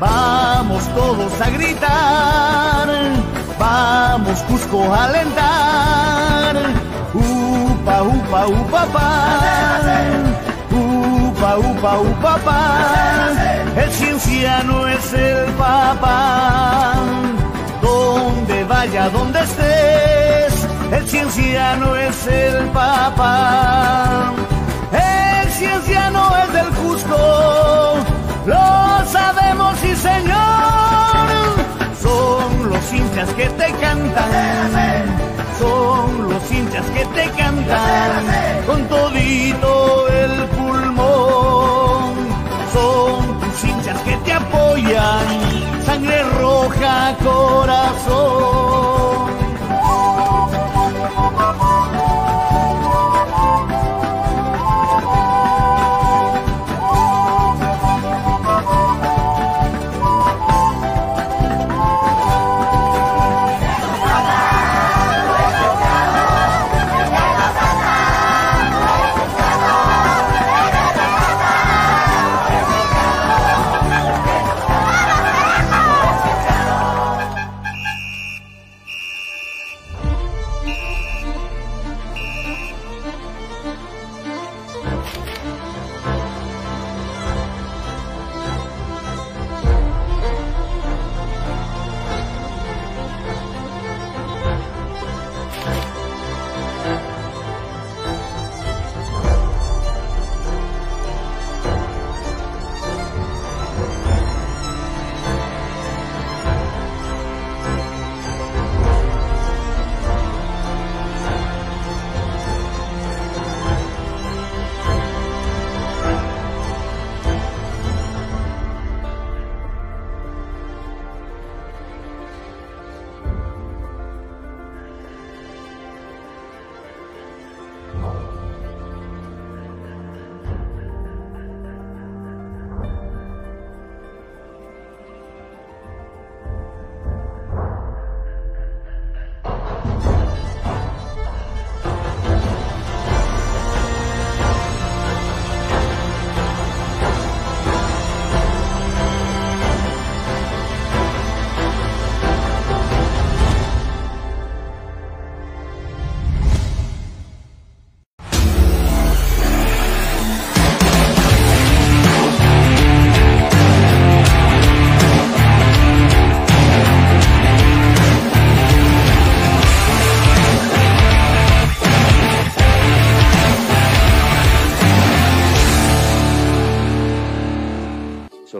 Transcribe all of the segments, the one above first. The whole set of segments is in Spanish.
Vamos todos a gritar, vamos Cusco a alentar. Upa, upa, upa, pa. Upa, upa, upa, pa. El cienciano es el papá. Donde vaya, donde estés, el cienciano es el papá. El cienciano es del Cusco, lo sabemos, sí hinchas que te cantan, son los hinchas que te cantan, con todito el pulmón. Son tus hinchas que te apoyan, sangre roja, corazón.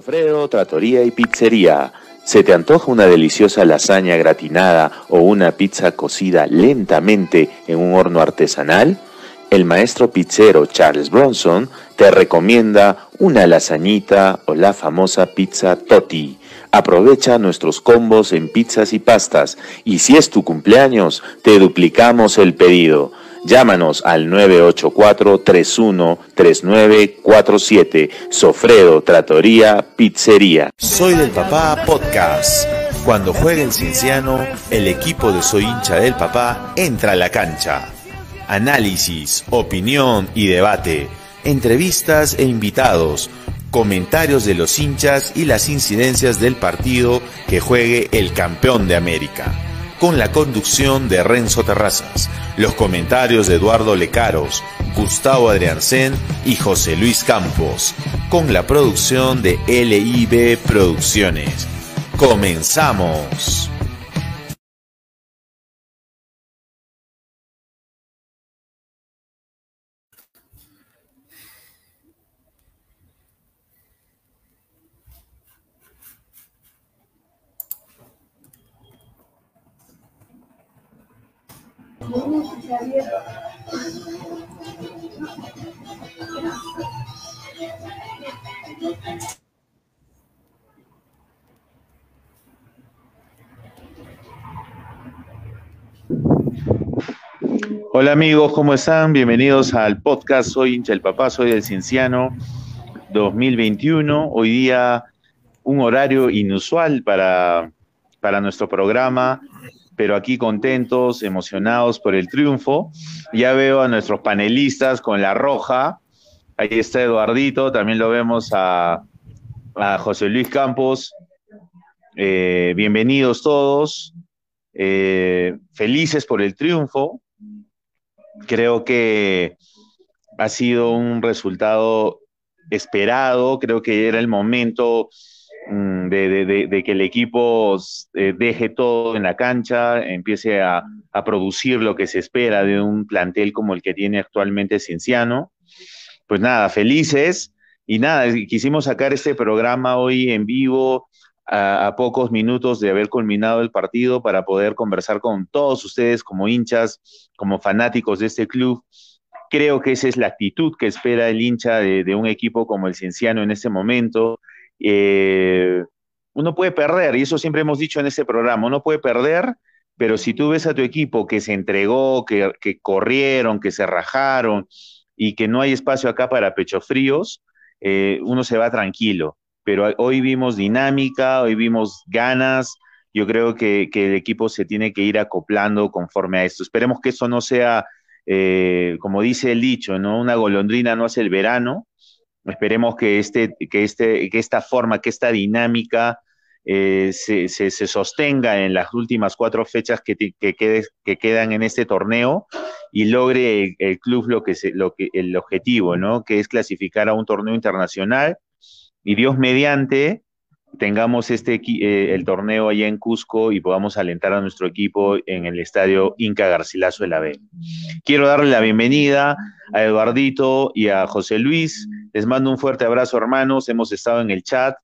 Sofredo, tratoría y pizzería. ¿Se te antoja una deliciosa lasaña gratinada o una pizza cocida lentamente en un horno artesanal? El maestro pizzero Charles Bronson te recomienda una lasañita o la famosa pizza Totti. Aprovecha nuestros combos en pizzas y pastas y si es tu cumpleaños, te duplicamos el pedido. Llámanos al 984-313947. Sofredo, Tratoría, Pizzería. Soy del Papá Podcast. Cuando juega el Cienciano, el equipo de Soy hincha del Papá entra a la cancha. Análisis, opinión y debate. Entrevistas e invitados. Comentarios de los hinchas y las incidencias del partido que juegue el campeón de América con la conducción de Renzo Terrazas, los comentarios de Eduardo Lecaros, Gustavo Adriancén y José Luis Campos, con la producción de LIB Producciones. ¡Comenzamos! Hola amigos, ¿cómo están? Bienvenidos al podcast Soy hincha el papá, soy del Cienciano 2021. Hoy día un horario inusual para, para nuestro programa pero aquí contentos, emocionados por el triunfo. Ya veo a nuestros panelistas con la roja. Ahí está Eduardito, también lo vemos a, José Luis Campos. Eh, bienvenidos todos. Eh, felices por el triunfo. Creo que ha sido un resultado esperado, creo que era el momento mm, de, que el equipo eh, deje todo en la cancha, empiece a, producir lo que se espera de un plantel como el que tiene actualmente Cienciano. Pues nada, felices y nada, quisimos sacar este programa hoy en vivo a, pocos minutos de haber culminado el partido para poder conversar con todos ustedes como hinchas, como fanáticos de este club. Creo que esa es la actitud que espera el hincha de, un equipo como el Cienciano en este momento. Eh, uno puede perder, y eso siempre hemos dicho en este programa, uno puede perder, pero si tú ves a tu equipo que se entregó, que, corrieron, que se rajaron y que no hay espacio acá para pechos fríos, eh, uno se va tranquilo pero hoy vimos dinámica, hoy vimos ganas. Yo creo que, el equipo se tiene que ir acoplando conforme a esto. Esperemos que eso no sea, eh, como dice el dicho, ¿no? Una golondrina no hace el verano. Esperemos que, este, que, este, que esta forma, que esta dinámica eh, se, sostenga en las últimas cuatro fechas que, que, quedan en este torneo y logre el, club lo que, lo que el objetivo, ¿no? Que es clasificar a un torneo internacional y Dios mediante tengamos este eh, el torneo allá en Cusco y podamos alentar a nuestro equipo en el estadio Inca Garcilaso de la B. Quiero darle la bienvenida a Eduardito y a José Luis. Les mando un fuerte abrazo, hermanos. Hemos estado en el chat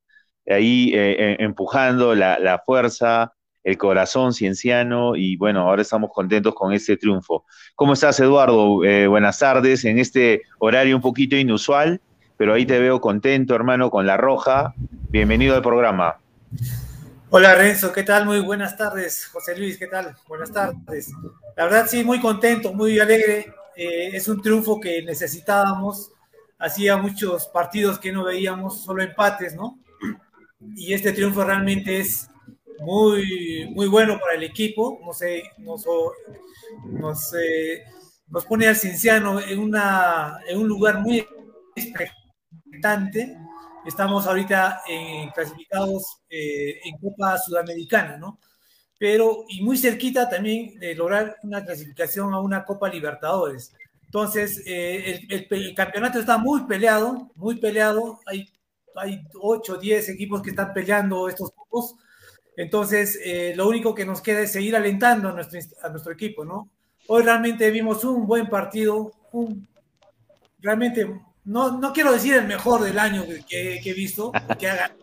ahí eh, eh, empujando la, la, fuerza, el corazón cienciano y bueno, ahora estamos contentos con este triunfo. ¿Cómo estás, Eduardo? buenas tardes en este horario un poquito inusual pero ahí te veo contento, hermano, con la roja. Bienvenido al programa. Hola Renzo, ¿qué tal? Muy buenas tardes. José Luis, ¿qué tal? Buenas tardes. La verdad, sí, muy contento, muy alegre. Eh, es un triunfo que necesitábamos. Hacía muchos partidos que no veíamos, solo empates, ¿no? Y este triunfo realmente es muy, muy bueno para el equipo. No sé, nos, nos, eh, nos pone al Cinciano en, una, en un lugar muy especial Estamos ahorita en, clasificados eh, en Copa Sudamericana, ¿no? Pero, y muy cerquita también de lograr una clasificación a una Copa Libertadores. Entonces, eh, el, campeonato está muy peleado, muy peleado. Hay, hay 8 o 10 equipos que están peleando estos cupos. Entonces, eh, lo único que nos queda es seguir alentando a nuestro, a nuestro equipo, ¿no? Hoy realmente vimos un buen partido, un, realmente no, no quiero decir el mejor del año que, he visto, que haga,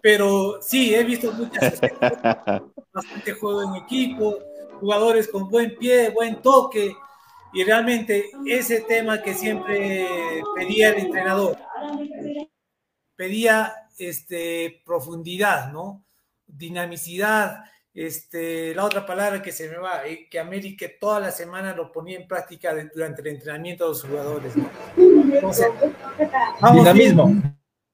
pero sí, he visto muchas bastante juego en equipo, jugadores con buen pie, buen toque, y realmente ese tema que siempre pedía el entrenador, pedía este, profundidad, ¿no? Dinamicidad, este, la otra palabra que se me va, eh, que América toda la semana lo ponía en práctica durante el entrenamiento de los jugadores. Dinamismo.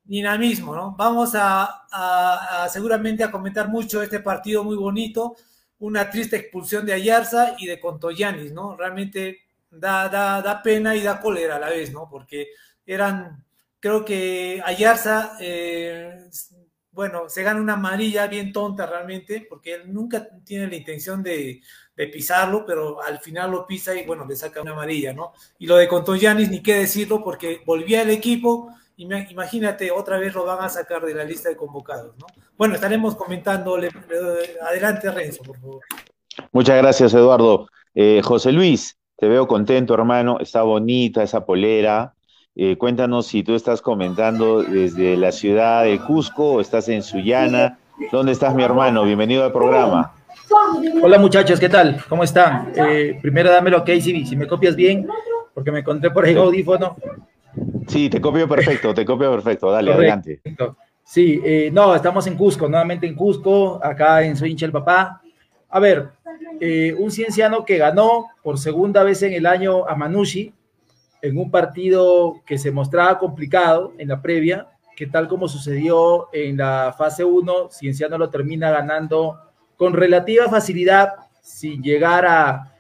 dinamismo, ¿no? Vamos a, seguramente a comentar mucho este partido muy bonito, una triste expulsión de Ayarza y de Contoyanis, ¿no? Realmente da, da, da pena y da cólera a la vez, ¿no? Porque eran, creo que Ayarza eh, bueno, se gana una amarilla bien tonta realmente, porque él nunca tiene la intención de, pisarlo, pero al final lo pisa y bueno, le saca una amarilla, ¿no? Y lo de Contoyanis, ni qué decirlo, porque volvía el equipo y imagínate, otra vez lo van a sacar de la lista de convocados, ¿no? Bueno, estaremos comentando. Adelante, Renzo, por favor. Muchas gracias, Eduardo. Eh, José Luis, te veo contento, hermano. Está bonita esa polera. Eh, cuéntanos si tú estás comentando desde la ciudad de Cusco o estás en Sullana. ¿Dónde estás, mi hermano? Bienvenido al programa. Hola muchachos, ¿qué tal? ¿Cómo están? Eh, primero dámelo ok, si, si me copias bien, porque me encontré por ahí audífono. Sí, te copio perfecto, te copio perfecto, dale, adelante. Sí, eh, no, estamos en Cusco, nuevamente en Cusco, acá en Soy hincha el papá. A ver, Eh, un cienciano que ganó por segunda vez en el año a Manushi, en un partido que se mostraba complicado en la previa, que tal como sucedió en la fase 1, Cienciano lo termina ganando con relativa facilidad, sin llegar a,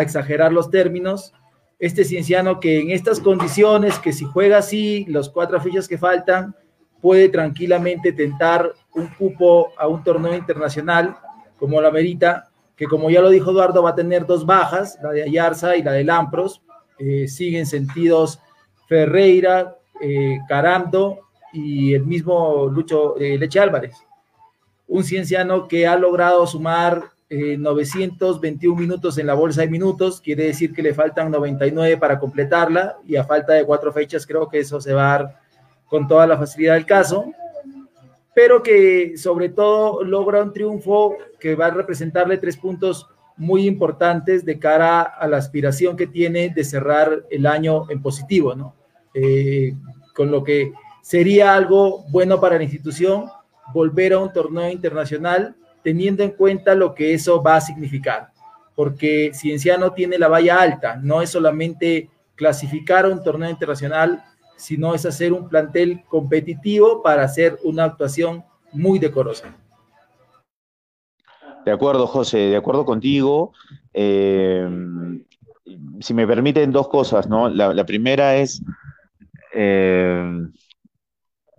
exagerar los términos. Este Cienciano que en estas condiciones, que si juega así, los cuatro fichas que faltan, puede tranquilamente tentar un cupo a un torneo internacional como la Merita, que como ya lo dijo Eduardo, va a tener dos bajas, la de Ayarza y la de Lampros. Eh, siguen sentidos Ferreira, eh, Caramdo y el mismo Lucho eh, Leche Álvarez. Un cienciano que ha logrado sumar 921 minutos en la bolsa de minutos, quiere decir que le faltan 99 para completarla y a falta de cuatro fechas creo que eso se va a dar con toda la facilidad del caso pero que sobre todo logra un triunfo que va a representarle tres puntos muy importantes de cara a la aspiración que tiene de cerrar el año en positivo, ¿no? Eh, con lo que sería algo bueno para la institución volver a un torneo internacional teniendo en cuenta lo que eso va a significar, porque Cienciano tiene la valla alta, no es solamente clasificar a un torneo internacional, sino es hacer un plantel competitivo para hacer una actuación muy decorosa. De acuerdo, José, de acuerdo contigo. Eh, si me permiten dos cosas, ¿no? La, primera es, eh,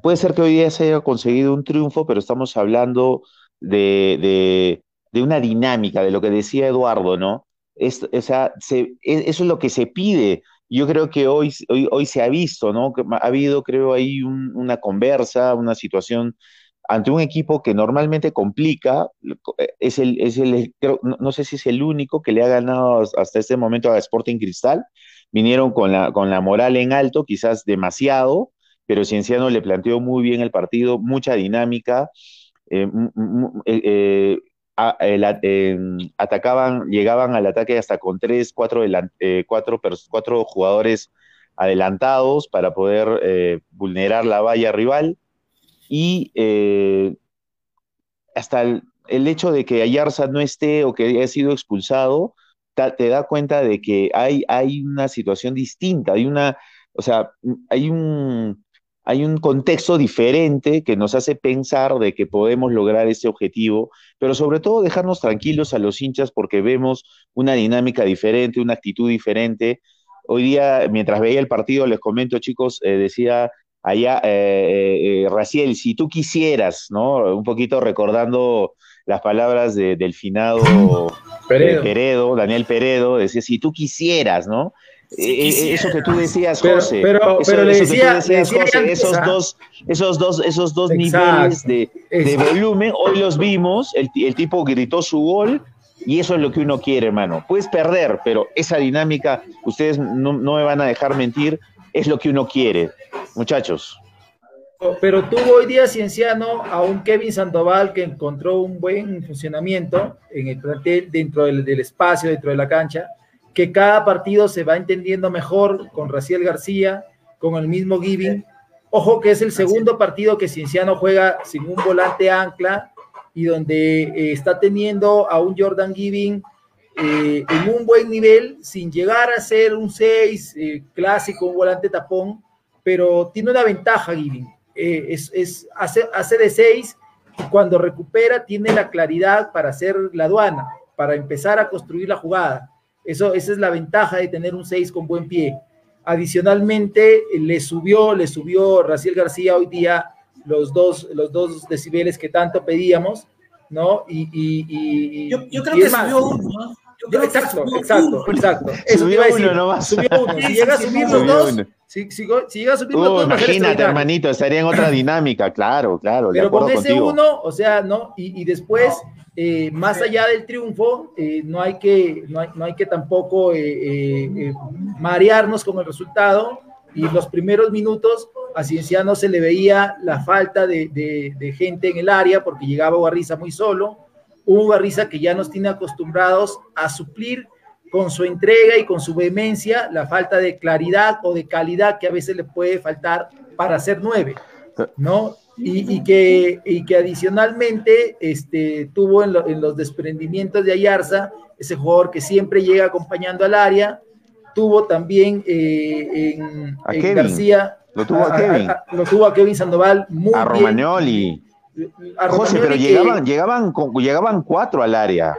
puede ser que hoy día se haya conseguido un triunfo, pero estamos hablando de, una dinámica, de lo que decía Eduardo, ¿no? Es, o sea, eso es lo que se pide yo creo que hoy, hoy, hoy se ha visto, ¿no? Ha habido, creo, ahí una conversa, una situación ante un equipo que normalmente complica, eh, es el, es el no, sé si es el único que le ha ganado hasta este momento a Sporting Cristal. Vinieron con la, con la moral en alto, quizás demasiado, pero Cienciano le planteó muy bien el partido, mucha dinámica. Atacaban, llegaban al ataque hasta con tres, cuatro, eh, cuatro, cuatro jugadores adelantados para poder eh, vulnerar la valla rival. Y eh, hasta el, hecho de que Ayarza no esté o que haya sido expulsado, te da cuenta de que hay, hay una situación distinta, hay una, o sea, hay un, hay un contexto diferente que nos hace pensar de que podemos lograr ese objetivo, pero sobre todo dejarnos tranquilos a los hinchas porque vemos una dinámica diferente, una actitud diferente. Hoy día, mientras veía el partido, les comento, chicos, eh, decía allá, eh, eh, Raciel, si tú quisieras, ¿no? Un poquito recordando las palabras del finado Peredo. Daniel Peredo, decía, si tú quisieras, ¿no? Eso que tú decías, José. Pero, pero, le decía, esos, dos, esos dos, esos dos niveles de, de, volumen, hoy los vimos, el, el, tipo gritó su gol y eso es lo que uno quiere, hermano. Puedes perder, pero esa dinámica, ustedes no, no me van a dejar mentir, es lo que uno quiere, muchachos. Pero tuvo hoy día Cienciano a un Kevin Sandoval que encontró un buen funcionamiento en el plantel, dentro del, del espacio, dentro de la cancha que cada partido se va entendiendo mejor con Raciel García, con el mismo Giving. Ojo que es el segundo partido que Cienciano juega sin un volante ancla y donde eh, está teniendo a un Jordan Giving eh, en un buen nivel, sin llegar a ser un 6 eh, clásico, un volante tapón, pero tiene una ventaja Giving. es, es hace, hace de 6 y cuando recupera tiene la claridad para hacer la aduana, para empezar a construir la jugada eso, esa es la ventaja de tener un 6 con buen pie. Adicionalmente, le subió, le subió Raciel García hoy día los dos, los dos decibeles que tanto pedíamos, ¿no? Y, y, yo, yo, creo que subió uno, ¿no? exacto, exacto, exacto. Eso subió uno nomás. Subió uno. Si llega a subir los dos, si, si, si, llega a subir los uh, dos, imagínate, hermanito, estaría en otra dinámica, claro, claro. Pero con ese uno, o sea, ¿no? Y, y después eh, más allá del triunfo, eh, no, hay que, no, hay, no, hay, que tampoco eh, marearnos con el resultado. Y los primeros minutos a Cienciano se le veía la falta de, de, de gente en el área porque llegaba Guarriza muy solo. Un Guarriza que ya nos tiene acostumbrados a suplir con su entrega y con su vehemencia la falta de claridad o de calidad que a veces le puede faltar para ser nueve, ¿no? Y, que, y que adicionalmente este, tuvo en, los desprendimientos de Ayarza, ese jugador que siempre llega acompañando al área, tuvo también eh, en, García. Lo tuvo a, Kevin. lo tuvo a Kevin Sandoval muy a Romagnoli. José, pero llegaban, llegaban, llegaban cuatro al área.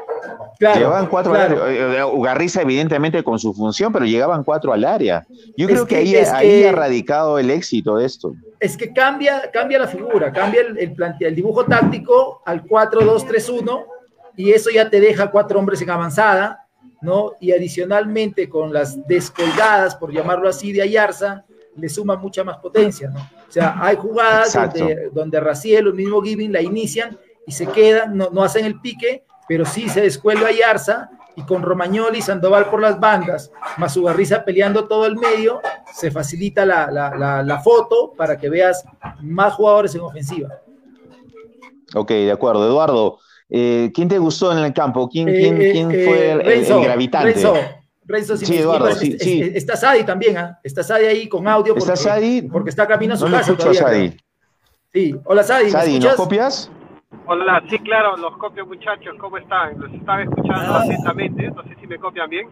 Llegaban cuatro al área. Eh, eh, Ugarriza, evidentemente, con su función, pero llegaban cuatro al área. Yo creo que, ahí, ahí ha radicado el éxito de esto. Es que cambia, cambia la figura, cambia el, el, el dibujo táctico al 4-2-3-1, y eso ya te deja cuatro hombres en avanzada, ¿no? Y adicionalmente con las descolgadas, por llamarlo así, de Ayarza, le suma mucha más potencia, ¿no? O sea, hay jugadas donde, donde Raciel o el mismo Giving la inician y se quedan, no, no hacen el pique, pero sí se descuelga Yarza y con Romagnoli y Sandoval por las bandas, más Ugarriza peleando todo el medio, se facilita la, la, la, foto para que veas más jugadores en ofensiva. Ok, de acuerdo. Eduardo, eh, ¿quién te gustó en el campo? ¿Quién, quién, eh, quién eh, fue el, gravitante? Renzo, si sí, Eduardo, sí, sí. está Sadi también, ¿ah? Está Sadi ahí con audio. Porque, ¿Está Sadi? Porque está camino a su no casa. Escucho Sadi. Sí, hola Sadi. Sadi, ¿nos copias? Hola, sí, claro, los copio muchachos, ¿cómo están? Los estaba escuchando ah. atentamente, no sé si me copian bien.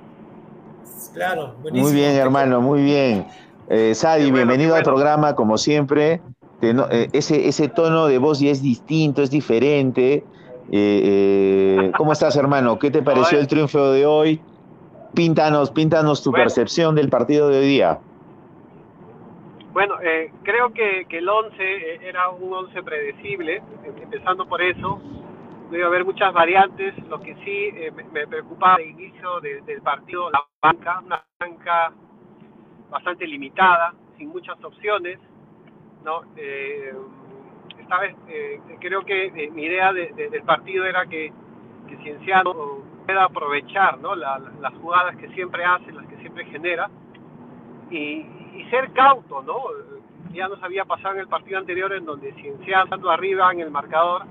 Claro, buenísimo. Muy bien, hermano, muy bien. Eh, Sadi, bienvenido al programa, como siempre. Eh, ese, ese tono de voz ya es distinto, es diferente. Eh, eh ¿Cómo estás, hermano? ¿Qué te pareció el triunfo de hoy? Píntanos, píntanos tu percepción del partido de hoy día. Bueno, eh, creo que, el 11 eh, era un 11 predecible, em, empezando por eso. No a haber muchas variantes. Lo que sí eh, me, preocupaba al inicio del partido, la banca, una banca bastante limitada, sin muchas opciones. ¿no? esta vez creo que mi idea del partido era que, que Cienciano pueda aprovechar ¿no? las jugadas que siempre hace, las que siempre genera, y, ser cauto, ¿no? Ya nos había pasado en el partido anterior en donde Cienciano arriba en el marcador,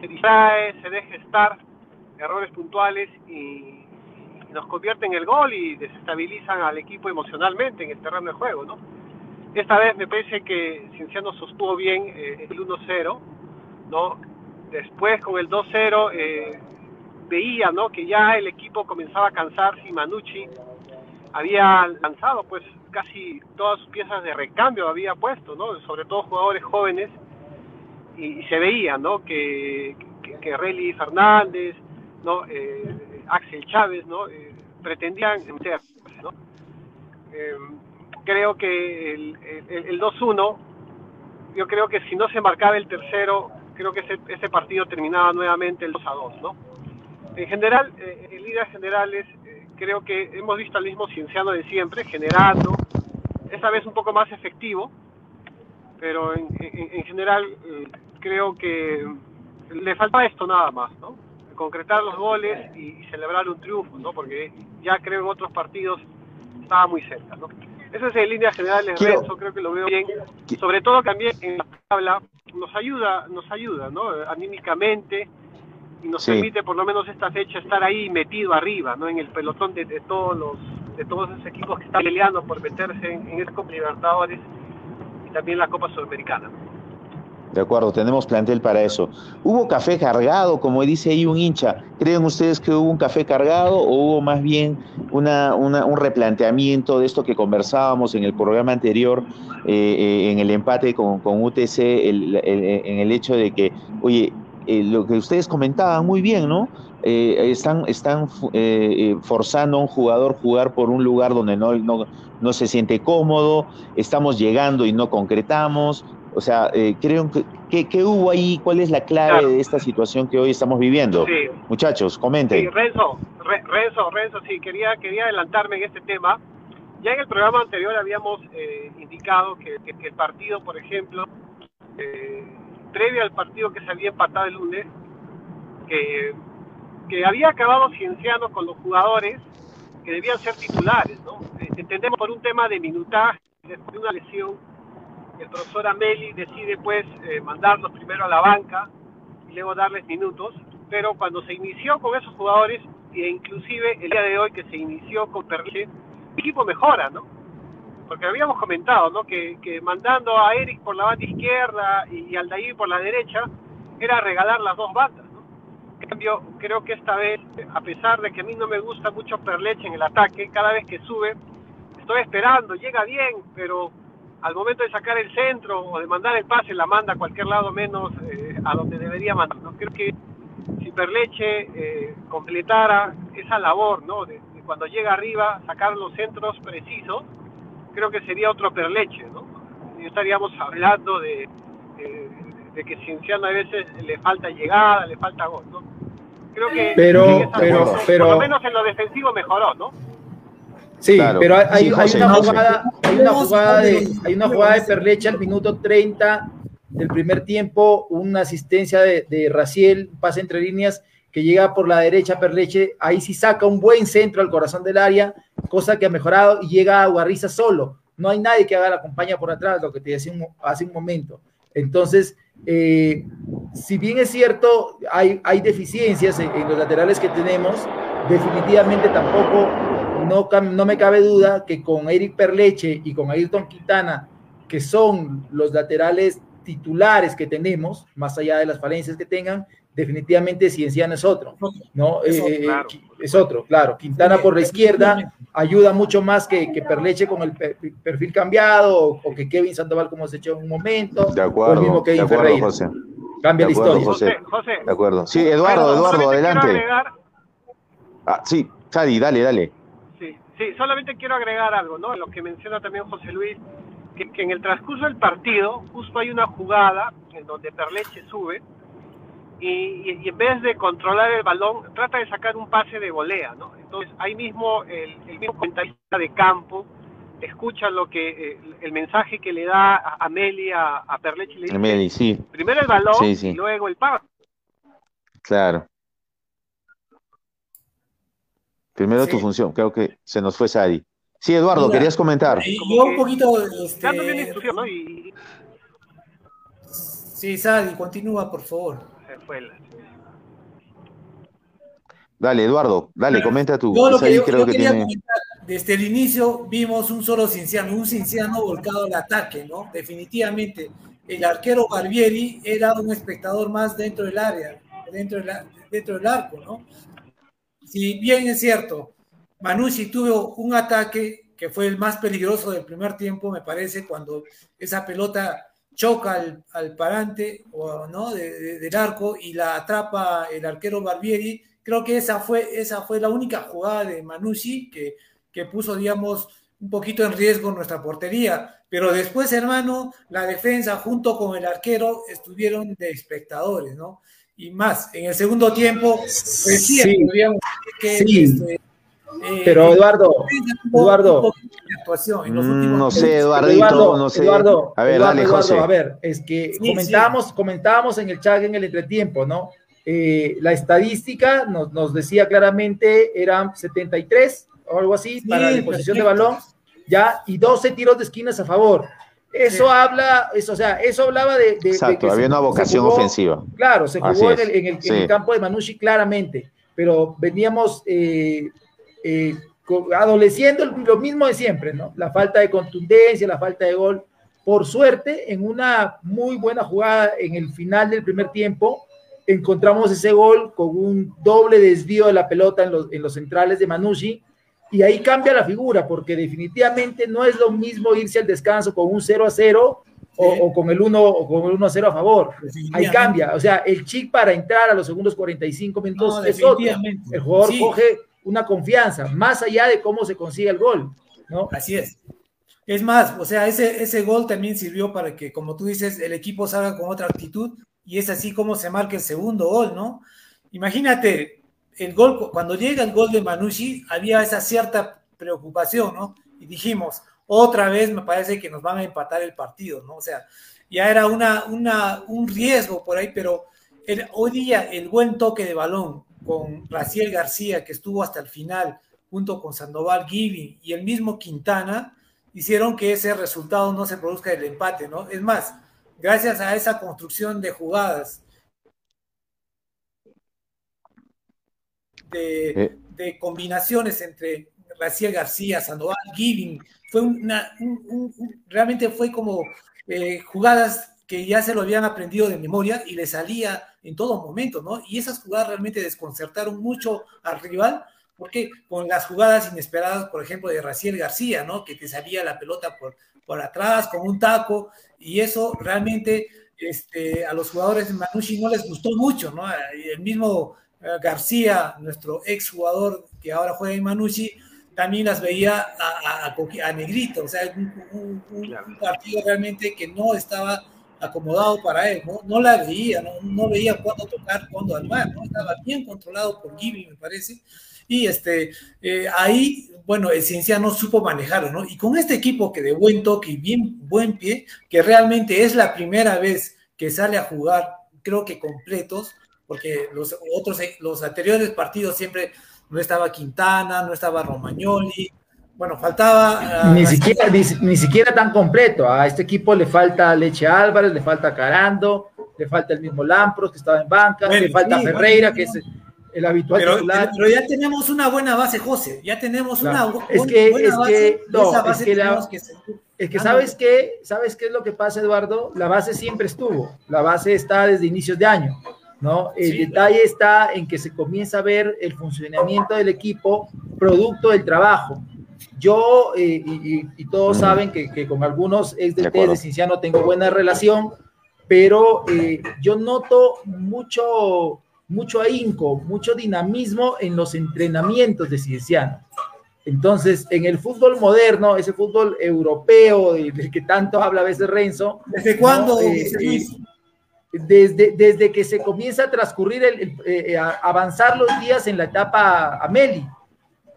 se distrae, se deja estar, errores puntuales y, nos convierte en el gol y desestabilizan al equipo emocionalmente en el terreno de juego, ¿no? Esta vez me parece que Cienciano sostuvo bien eh, el 1-0, ¿no? Después con el 2-0 eh, veía ¿no? que ya el equipo comenzaba a cansarse y Manucci había lanzado pues casi todas sus piezas de recambio había puesto, ¿no? sobre todo jugadores jóvenes y, se veía ¿no? que, que, que Relly Fernández, ¿no? Eh, Axel Chávez ¿no? Eh, pretendían ser. Eh, creo que el, el, el 2-1 yo creo que si no se marcaba el tercero creo que ese, ese partido terminaba nuevamente el 2 2, ¿no? En general, eh, en líneas generales, creo que hemos visto al mismo cienciano de siempre, generando, esta vez un poco más efectivo, pero en, general eh, creo que le falta esto nada más, ¿no? Concretar los goles y, celebrar un triunfo, ¿no? Porque ya creo en otros partidos estaba muy cerca, ¿no? Eso es en líneas generales, Renzo, creo que lo veo bien. Sobre todo también en la tabla nos ayuda, nos ayuda, ¿no? Anímicamente, y nos permite por lo menos esta fecha estar ahí metido arriba, ¿no? En el pelotón de, todos los de todos esos equipos que están peleando por meterse en, en Copa Libertadores y también la Copa Sudamericana. De acuerdo, tenemos plantel para eso. ¿Hubo café cargado, como dice ahí un hincha? ¿Creen ustedes que hubo un café cargado o hubo más bien una, un replanteamiento de esto que conversábamos en el programa anterior, eh, eh, en el empate con, con UTC, en el hecho de que, oye, eh, lo que ustedes comentaban muy bien, ¿no? Eh, están están eh, forzando a un jugador jugar por un lugar donde no, no, no, se siente cómodo, estamos llegando y no concretamos. O sea, creo que, ¿qué, hubo ahí? ¿Cuál es la clave de esta situación que hoy estamos viviendo? Muchachos, comenten. Sí, Renzo, Renzo, Renzo, sí, quería, quería adelantarme en este tema. Ya en el programa anterior habíamos indicado que, que, el partido, por ejemplo, eh, previo al partido que se había empatado el lunes, que, que había acabado Cienciano con los jugadores que debían ser titulares, ¿no? Eh, entendemos por un tema de minutaje, de una lesión, el profesor Ameli decide pues eh, mandarlos primero a la banca y luego darles minutos, pero cuando se inició con esos jugadores, e inclusive el día de hoy que se inició con Perle, el equipo mejora, ¿no? Porque habíamos comentado, ¿no? Que, que mandando a Eric por la banda izquierda y, y Aldair por la derecha era regalar las dos bandas, ¿no? En cambio, creo que esta vez, a pesar de que a mí no me gusta mucho Perleche en el ataque, cada vez que sube, estoy esperando, llega bien, pero al momento de sacar el centro o de mandar el pase, la manda a cualquier lado menos eh, a donde debería mandar, ¿no? Creo que si Perleche eh, completara esa labor, ¿no? De, de cuando llega arriba, sacar los centros precisos, creo que sería otro Perleche, ¿no? Y estaríamos hablando de, de, de que Cienciano a veces le falta llegada, le falta gol, ¿no? Creo que, Pero- esa- pero- por, pero- por lo menos en lo defensivo mejoró, ¿no? Sí, Claro. pero hay, hay- Sí, hay José, una jugada, hay una jugada de, hay una jugada de Perleche al minuto 30 del primer tiempo, una asistencia de, de Raciel, pase entre líneas que llega por la derecha Perleche, ahí sí saca un buen centro al corazón del área, cosa que ha mejorado y llega a Guarriza solo. No hay nadie que haga la compañía por atrás, lo que te decía hace un momento. Entonces, eh, si bien es cierto, hay, hay deficiencias en, los laterales que tenemos, definitivamente tampoco no, no me cabe duda que con Eric Perleche y con Ayrton Quintana, que son los laterales titulares que tenemos, más allá de las falencias que tengan, definitivamente Cienciano es otro, ¿no? Es otro, Eh, claro. es otro, claro. Quintana por la izquierda ayuda mucho más que, que Perleche con el pe- perfil cambiado o, o que Kevin Sandoval como se echó en un momento, De o el acuerdo, mismo de Kevin acuerdo, Ferreira. José. Cambia De la acuerdo, historia. José. José, De acuerdo. Sí, Eduardo, Eduardo, adelante. agregar- Ah, sí, Sadi, dale, dale. Sí, sí, solamente quiero agregar algo, ¿no? Lo que menciona también José Luis, que, que en el transcurso del partido justo hay una jugada en donde Perleche sube y, y- y en vez de controlar el balón trata de sacar un pase de volea, ¿no? Entonces ahí mismo el, el mismo comentarista de campo escucha lo que eh, el mensaje que le da a Amelia a Perleche y le dice Meli, sí, primero el balón Sí, sí. y luego el pase. claro. Primero Sí. tu función, creo que se nos fue Sadi. Sí, Eduardo, Mira, querías comentar. Yo un poquito, este, sí, Sadi, continúa, por favor. La- Dale, Eduardo, dale, comenta tú. Yo lo Sadi que yo, creo yo que quería tiene... comentar, desde el inicio vimos un solo cinciano, un cinciano volcado al ataque, ¿no? Definitivamente, el arquero Barbieri era un espectador más dentro del área, dentro del, dentro del arco, ¿no? Si bien es cierto, Manucci tuvo un ataque que fue el más peligroso del primer tiempo, me parece, cuando esa pelota choca al, al parante o, ¿no? de- de- del arco y la atrapa el arquero Barbieri. Creo que esa fue, esa fue la única jugada de Manucci que, que puso, digamos, un poquito en riesgo nuestra portería. Pero después, hermano, la defensa junto con el arquero estuvieron de espectadores, ¿no? Y más, en el segundo tiempo, recién Sí. que Sí. este, eh, Pero Eduardo, tuvo Eduardo. actuación en los Mm, últimos no sé, minutos. Eduardito, Eduardo, no sé. Eduardo, a ver, Eduardo, dale, Eduardo, José. a ver, es que Sí, comentábamos, comentábamos en el chat en el entretiempo, ¿no? Eh, la estadística nos, nos decía claramente eran 73 o algo así Sí, para la posición de balón, ya, y 12 tiros de esquinas a favor. Eso Sí. habla, eso, o sea, eso hablaba de, de- de Exacto, que había se- una vocación jugó- ofensiva. Claro, se jugó en es, el, en el- en sí. el campo de Manucci claramente, pero veníamos eh, eh, adoleciendo lo mismo de siempre, ¿no? La falta de contundencia, la falta de gol. Por suerte, en una muy buena jugada en el final del primer tiempo, encontramos ese gol con un doble desvío de la pelota en los, en los centrales de Manucci, y ahí cambia la figura, porque definitivamente no es lo mismo irse al descanso con un 0 a 0 o, Sí. o con el 1 o con el 1 a 0 a favor. Ahí cambia, o sea, el chip para entrar a los segundos 45 minutos No, es otro. El jugador Sí. coge una confianza, más allá de cómo se consigue el gol, ¿no? Así es. Es más, o sea, ese, ese gol también sirvió para que, como tú dices, el equipo salga con otra actitud y es así como se marca el segundo gol, ¿no? Imagínate, el gol, cuando llega el gol de Manucci, había esa cierta preocupación, ¿no? Y dijimos, otra vez me parece que nos van a empatar el partido, ¿no? O sea, ya era una, una, un riesgo por ahí, pero el- hoy día el buen toque de balón con Raciel García, que estuvo hasta el final, junto con Sandoval Giving y el mismo Quintana, hicieron que ese resultado no se produzca el empate, ¿no? Es más, gracias a esa construcción de jugadas, de, Eh. de combinaciones entre Raciel García, Sandoval, Giving, fue una, realmente fue como eh, jugadas que ya se lo habían aprendido de memoria y le salía en todo momento, ¿no? Y esas jugadas realmente desconcertaron mucho al rival, porque con las jugadas inesperadas, por ejemplo, de Raciel García, ¿no? Que te salía la pelota por, por atrás con un taco, y eso realmente este, a los jugadores de Manucci no les gustó mucho, ¿no? El mismo eh, García, nuestro ex jugador que ahora juega en Manucci, también las veía a, a, Negrito, o sea, un, un partido realmente que no estaba acomodado para él, ¿no? La veía, no, no veía cuándo tocar, cuándo armar. Estaba bien controlado por Gibi, me parece. Y este, eh, ahí, bueno, el Cienciano supo manejarlo, ¿no? Y con este equipo que de buen toque y bien buen pie, que realmente es la primera vez que sale a jugar, creo que completos, porque los otros, los anteriores partidos siempre no estaba Quintana, no estaba Romagnoli, bueno, faltaba. ni, siquiera, ni, siquiera tan completo. A este equipo le falta Leche Álvarez, le falta Carando, le falta el mismo Lampros que estaba en banca, le falta Ferreira, que es el habitual pero, Pero ya tenemos una buena base, José. Ya tenemos una es que, buena es Que, no, es que, la, es que sabes qué, sabes qué es lo que pasa, Eduardo. La base siempre estuvo. La base está desde inicios de año. ¿no? El detalle está en que se comienza a ver el funcionamiento del equipo producto del trabajo. Yo, eh, y, todos saben que, con algunos ex de, de Cinciano tengo buena relación, pero eh, yo noto mucho, mucho ahínco, mucho dinamismo en los entrenamientos de Cienciano. Entonces, en el fútbol moderno, ese fútbol europeo del que tanto habla a veces Renzo. ¿Desde cuándo? Eh, desde, desde que se comienza a transcurrir, el, a avanzar los días en la etapa Ameli.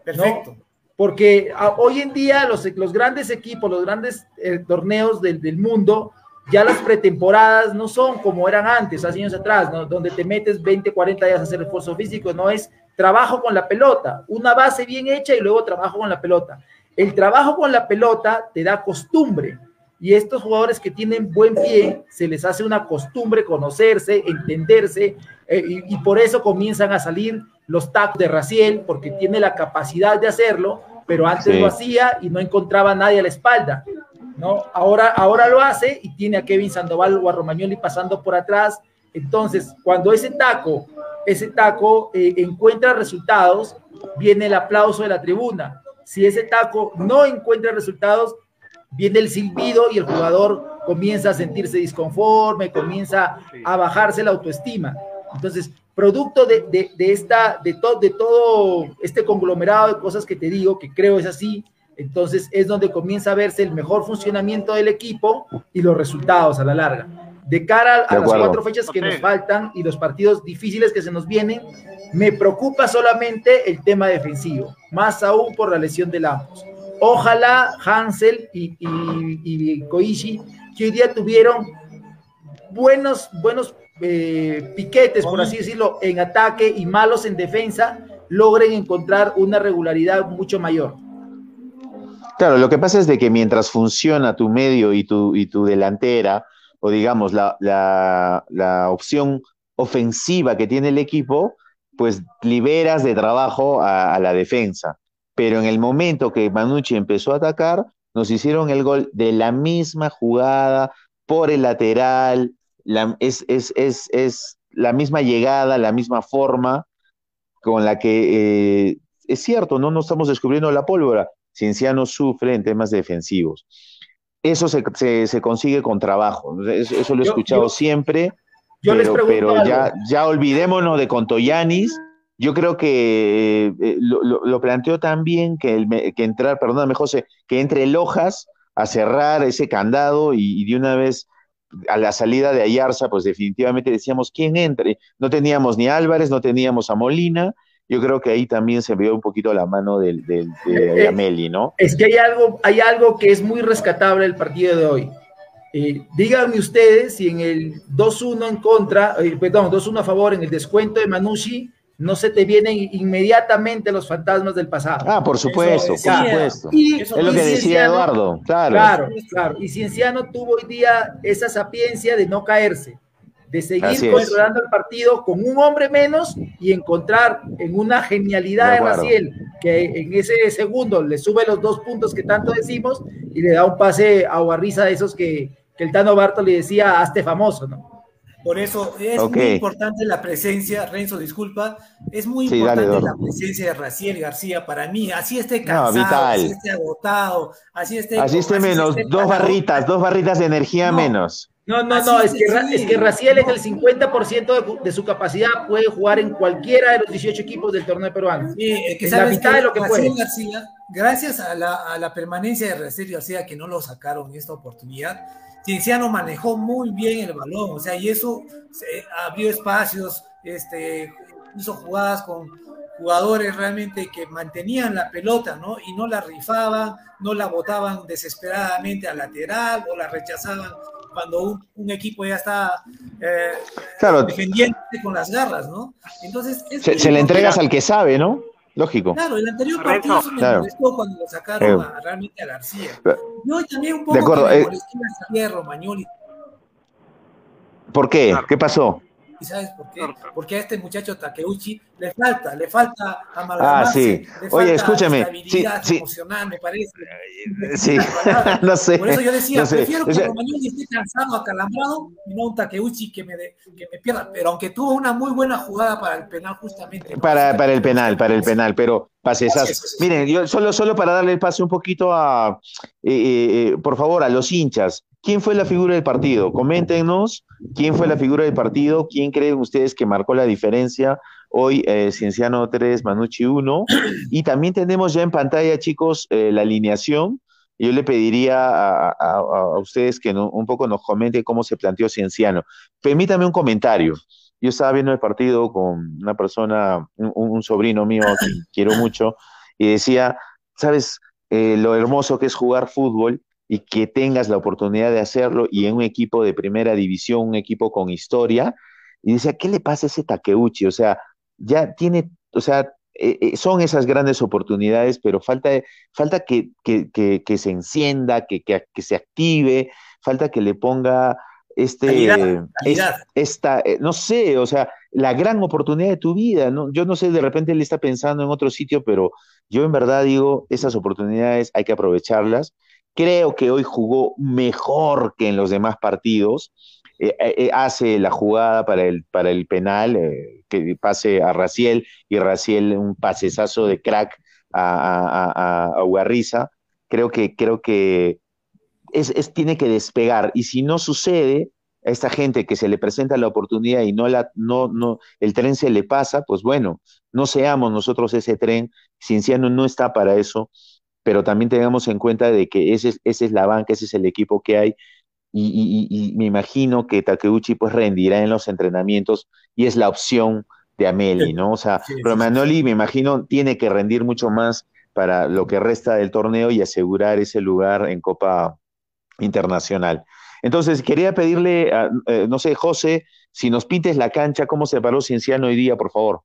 Perfecto porque ah, hoy en día los, los, grandes equipos, los grandes eh, torneos del, del, mundo, ya las pretemporadas no son como eran antes, hace años atrás, donde te metes 20, 40 días a hacer esfuerzo físico, no es trabajo con la pelota, una base bien hecha y luego trabajo con la pelota. El trabajo con la pelota te da costumbre y estos jugadores que tienen buen pie, se les hace una costumbre conocerse, entenderse eh, y, y por eso comienzan a salir los tacos de Raciel, porque tiene la capacidad de hacerlo, pero antes lo hacía y no encontraba a nadie a la espalda. ¿no? Ahora, ahora lo hace y tiene a Kevin Sandoval o a Romagnoli pasando por atrás. Entonces, cuando ese taco, ese taco eh, encuentra resultados, viene el aplauso de la tribuna. Si ese taco no encuentra resultados, viene el silbido y el jugador comienza a sentirse disconforme, comienza a bajarse la autoestima. Entonces, producto de, esta, de, de todo este conglomerado de cosas que te digo, que creo es así, entonces es donde comienza a verse el mejor funcionamiento del equipo y los resultados a la larga. De cara a, las cuatro fechas que nos faltan y los partidos difíciles que se nos vienen, me preocupa solamente el tema defensivo, más aún por la lesión de Lamos. Ojalá Hansel y, y, y Koichi, que hoy día tuvieron buenos, buenos eh, piquetes, por así decirlo, en ataque y malos en defensa, logren encontrar una regularidad mucho mayor. Claro, lo que pasa es de que mientras funciona tu medio y tu, y tu delantera, o digamos la, la, opción ofensiva que tiene el equipo, pues liberas de trabajo a, a, la defensa. Pero en el momento que Manucci empezó a atacar, nos hicieron el gol de la misma jugada por el lateral, es, es, la misma llegada, la misma forma con la que eh, es cierto, no, no estamos descubriendo la pólvora. Cienciano sufre en temas defensivos. Eso se, consigue con trabajo. Eso, lo he escuchado siempre. Yo pero, ya, ya olvidémonos de Contoyanis. Yo creo que eh, lo, lo, planteó también que, el, que entrar, perdóname José, que entre Lojas a cerrar ese candado y de una vez a la salida de Ayarza, pues definitivamente decíamos quién entre. No teníamos ni Álvarez, no teníamos a Molina. Yo creo que ahí también se vio un poquito la mano del, de eh, eh, Ameli, ¿no? Es que hay algo, hay algo que es muy rescatable el partido de hoy. Eh, díganme ustedes si en el 2-1 en contra, perdón, 2-1 a favor en el descuento de Manucci, no se te vienen inmediatamente los fantasmas del pasado. Ah, por supuesto, por supuesto. es lo que decía Eduardo, claro. Claro, claro. Y Cienciano tuvo hoy día esa sapiencia de no caerse, de seguir controlando el partido con un hombre menos y encontrar en una genialidad de, Raciel que en ese segundo le sube los dos puntos que tanto decimos y le da un pase a Guarriza de esos que, que el Tano Barto le decía, hazte famoso, ¿no? Por eso es muy importante la presencia, Renzo, disculpa, es muy importante la presencia de Raciel García para mí. Así esté cansado, así esté agotado, así esté. Así esté menos, dos barritas, dos barritas de energía menos. No, no, no, es que, es que Raciel es el 50% de, su capacidad, puede jugar en cualquiera de los 18 equipos del torneo peruano. Sí, que la mitad de lo que puede. García, gracias a la, a la permanencia de Raciel García, que no lo sacaron en esta oportunidad, Cienciano manejó muy bien el balón, o sea, y eso abrió espacios, este, hizo jugadas con jugadores realmente que mantenían la pelota, ¿no? Y no la rifaban, no la botaban desesperadamente al lateral o la rechazaban cuando un, equipo ya está eh, defendiendo con las garras, ¿no? Entonces, se, le entregas al que sabe, ¿no? Lógico. Claro, el anterior partido se me claro. molestó cuando lo sacaron a, realmente a García. Yo también un poco de acuerdo, me eh, a Romagnoli. ¿Por qué? ¿Qué pasó? ¿Y sabes por qué? Porque a este muchacho Takeuchi le falta, le falta amalgamarse. Ah, sí. Le Oye, escúchame. Estabilidad sí, emocional, me parece. Sí, no sé. Por eso yo decía, no sé. prefiero que Romagnoli esté cansado, acalambrado, y no un Takeuchi que me, de, que me pierda. Pero aunque tuvo una muy buena jugada para el penal, justamente. Para, para el penal, para el penal, pero esas. Miren, yo solo, solo para darle el pase un poquito a, eh, eh, por favor, a los hinchas. ¿Quién fue la figura del partido? Coméntenos quién fue la figura del partido, quién creen ustedes que marcó la diferencia. Hoy eh, Cienciano 3, Manucci 1. Y también tenemos ya en pantalla, chicos, eh, la alineación. Yo le pediría a, ustedes que un poco nos comenten cómo se planteó Cienciano. Permítame un comentario. Yo estaba viendo el partido con una persona, un, sobrino mío que quiero mucho, y decía, ¿sabes eh, lo hermoso que es jugar fútbol? Y que tengas la oportunidad de hacerlo y en un equipo de primera división, un equipo con historia, y decía, ¿qué le pasa a ese Takeuchi? O sea, ya tiene, o sea, eh, eh, son esas grandes oportunidades, pero falta, falta que, que, se encienda, que, que, se active, falta que le ponga este, esta, eh, no sé, o sea, la gran oportunidad de tu vida, ¿no? Yo no sé, de repente él está pensando en otro sitio, pero yo en verdad digo, esas oportunidades hay que aprovecharlas Creo que hoy jugó mejor que en los demás partidos. Eh, eh, eh, hace la jugada para el, para el penal, que pase a Raciel y Raciel un pasesazo de crack a, a, Creo que, creo que es, tiene que despegar. Y si no sucede, a esta gente que se le presenta la oportunidad y no la, no, no, el tren se le pasa, pues bueno, no seamos nosotros ese tren. Cienciano no está para eso pero también tengamos en cuenta de que ese, ese es la banca, ese es el equipo que hay, y, me imagino que Takeuchi pues rendirá en los entrenamientos y es la opción de Ameli, ¿no? O sea, Romanoli me imagino tiene que rendir mucho más para lo que resta del torneo y asegurar ese lugar en Copa Internacional. Entonces, quería pedirle, eh, no sé, José, si nos pintes la cancha, ¿cómo se paró Cienciano hoy día, por favor?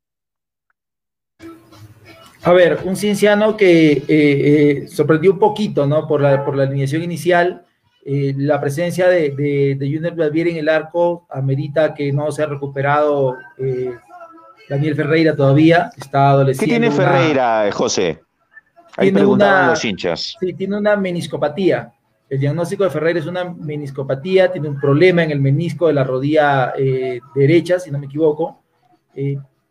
A ver, un cienciano que eh, eh, sorprendió un poquito, ¿no? Por la, por la alineación inicial. Eh, la presencia de, de, de Junior en el arco amerita que no se ha recuperado Daniel Ferreira todavía. Está adolescente. ¿Qué tiene Ferreira, José? Ahí tiene los hinchas. Sí, tiene una meniscopatía. El diagnóstico de Ferreira es una meniscopatía, tiene un problema en el menisco de la rodilla derecha, si no me equivoco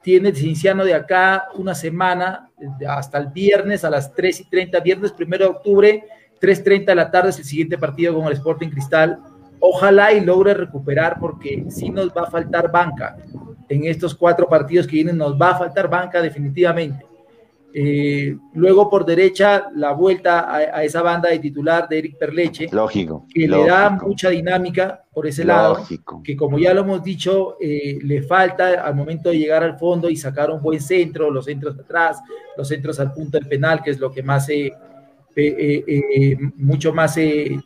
tiene Cinciano de acá una semana, hasta el viernes a las 3 y 30, viernes 1 de octubre, 3.30 de la tarde es el siguiente partido con el Sporting Cristal. Ojalá y logre recuperar porque si nos va a faltar banca. En estos cuatro partidos que vienen nos va a faltar banca definitivamente. Eh, luego por derecha, la vuelta a, esa banda de titular de Eric Perleche. Lógico. Que le da mucha dinámica por ese lado. Que como ya lo hemos dicho, eh, le falta al momento de llegar al fondo y sacar un buen centro, los centros atrás, los centros al punto del penal, que es lo que más se. Eh, mucho más se,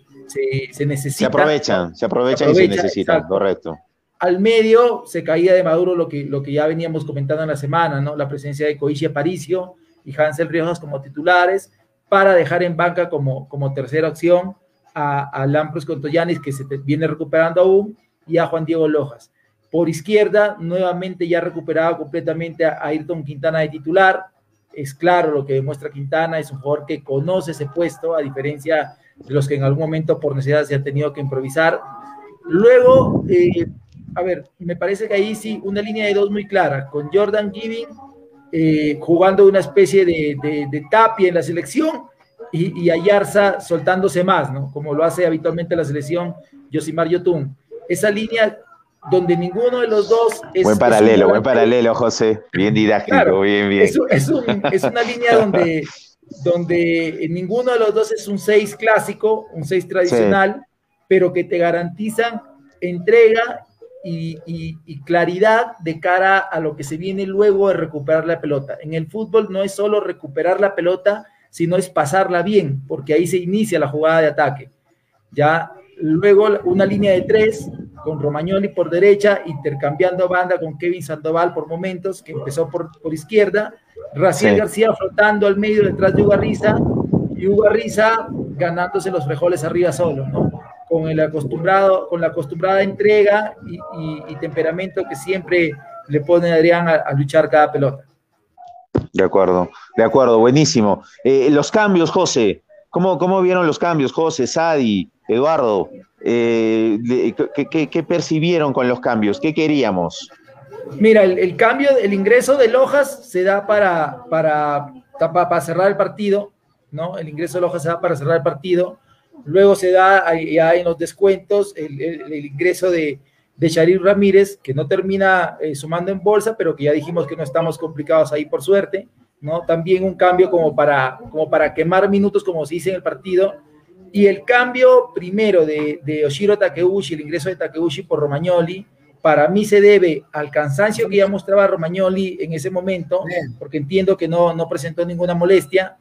se, necesita. Se aprovechan, se aprovechan, y se necesitan, correcto. Al medio se caía de Maduro lo que, lo que ya veníamos comentando en la semana, ¿no? La presencia de Coichi Aparicio, y Hansel Riojas como titulares para dejar en banca como, como tercera opción a, a Lampros Contoyanis, que se viene recuperando aún, y a Juan Diego Lojas. Por izquierda, nuevamente ya recuperado completamente a Ayrton Quintana de titular. es claro lo que demuestra Quintana, es un jugador que conoce ese puesto, a diferencia de los que en algún momento por necesidad se han tenido que improvisar. Luego, eh, a ver, me parece que ahí sí, una línea de dos muy clara, con Jordan Giving eh, jugando una especie de, de, tapia en la selección y, y Ayarza soltándose más, ¿no? Como lo hace habitualmente la selección Josimar Yotun. Esa línea donde ninguno de los dos es. Buen paralelo, buen paralelo, José. Bien didáctico, bien, bien. Es, es, es, una línea donde, donde ninguno de los dos es un 6 clásico, un 6 tradicional, pero que te garantizan entrega y, y, claridad de cara a lo que se viene luego de recuperar la pelota. En el fútbol no es solo recuperar la pelota, sino es pasarla bien, porque ahí se inicia la jugada de ataque. Ya luego una línea de tres con Romagnoli por derecha, intercambiando banda con Kevin Sandoval por momentos, que empezó por, por izquierda, Raciel García flotando al medio detrás de Ugarriza, y Ugarriza ganándose los frijoles arriba solo, ¿no? Con, el acostumbrado, con la acostumbrada entrega y, temperamento que siempre le pone Adrián a, luchar cada pelota. De acuerdo, de acuerdo, buenísimo. Eh, los cambios, José, ¿cómo, ¿cómo vieron los cambios, José, Sadi? Eduardo, eh, ¿qué, percibieron con los cambios? ¿Qué queríamos? Mira, el, cambio, el ingreso de Lojas se da para, para, para, cerrar el partido, ¿no? El ingreso de Lojas se da para cerrar el partido. Luego se da ya en los descuentos el, ingreso de, de Sharir Ramírez, que no termina eh, sumando en bolsa, pero que ya dijimos que no estamos complicados ahí por suerte, ¿no? También un cambio como para, como para quemar minutos, como se dice en el partido, y el cambio primero de, de Oshiro Takeuchi, el ingreso de Takeuchi por Romagnoli, para mí se debe al cansancio que ya mostraba Romagnoli en ese momento, porque entiendo que no, no presentó ninguna molestia,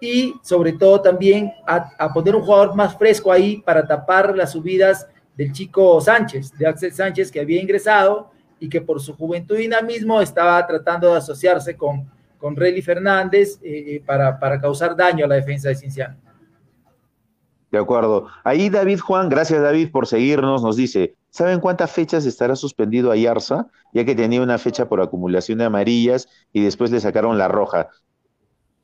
y sobre todo también a, poner un jugador más fresco ahí para tapar las subidas del chico Sánchez, de Axel Sánchez, que había ingresado y que por su juventud y dinamismo estaba tratando de asociarse con, con Relly Fernández eh, eh, para, para causar daño a la defensa de Cinciano. De acuerdo. Ahí David Juan, gracias David por seguirnos, nos dice, ¿saben cuántas fechas estará suspendido Ayarza? Ya que tenía una fecha por acumulación de amarillas y después le sacaron la roja.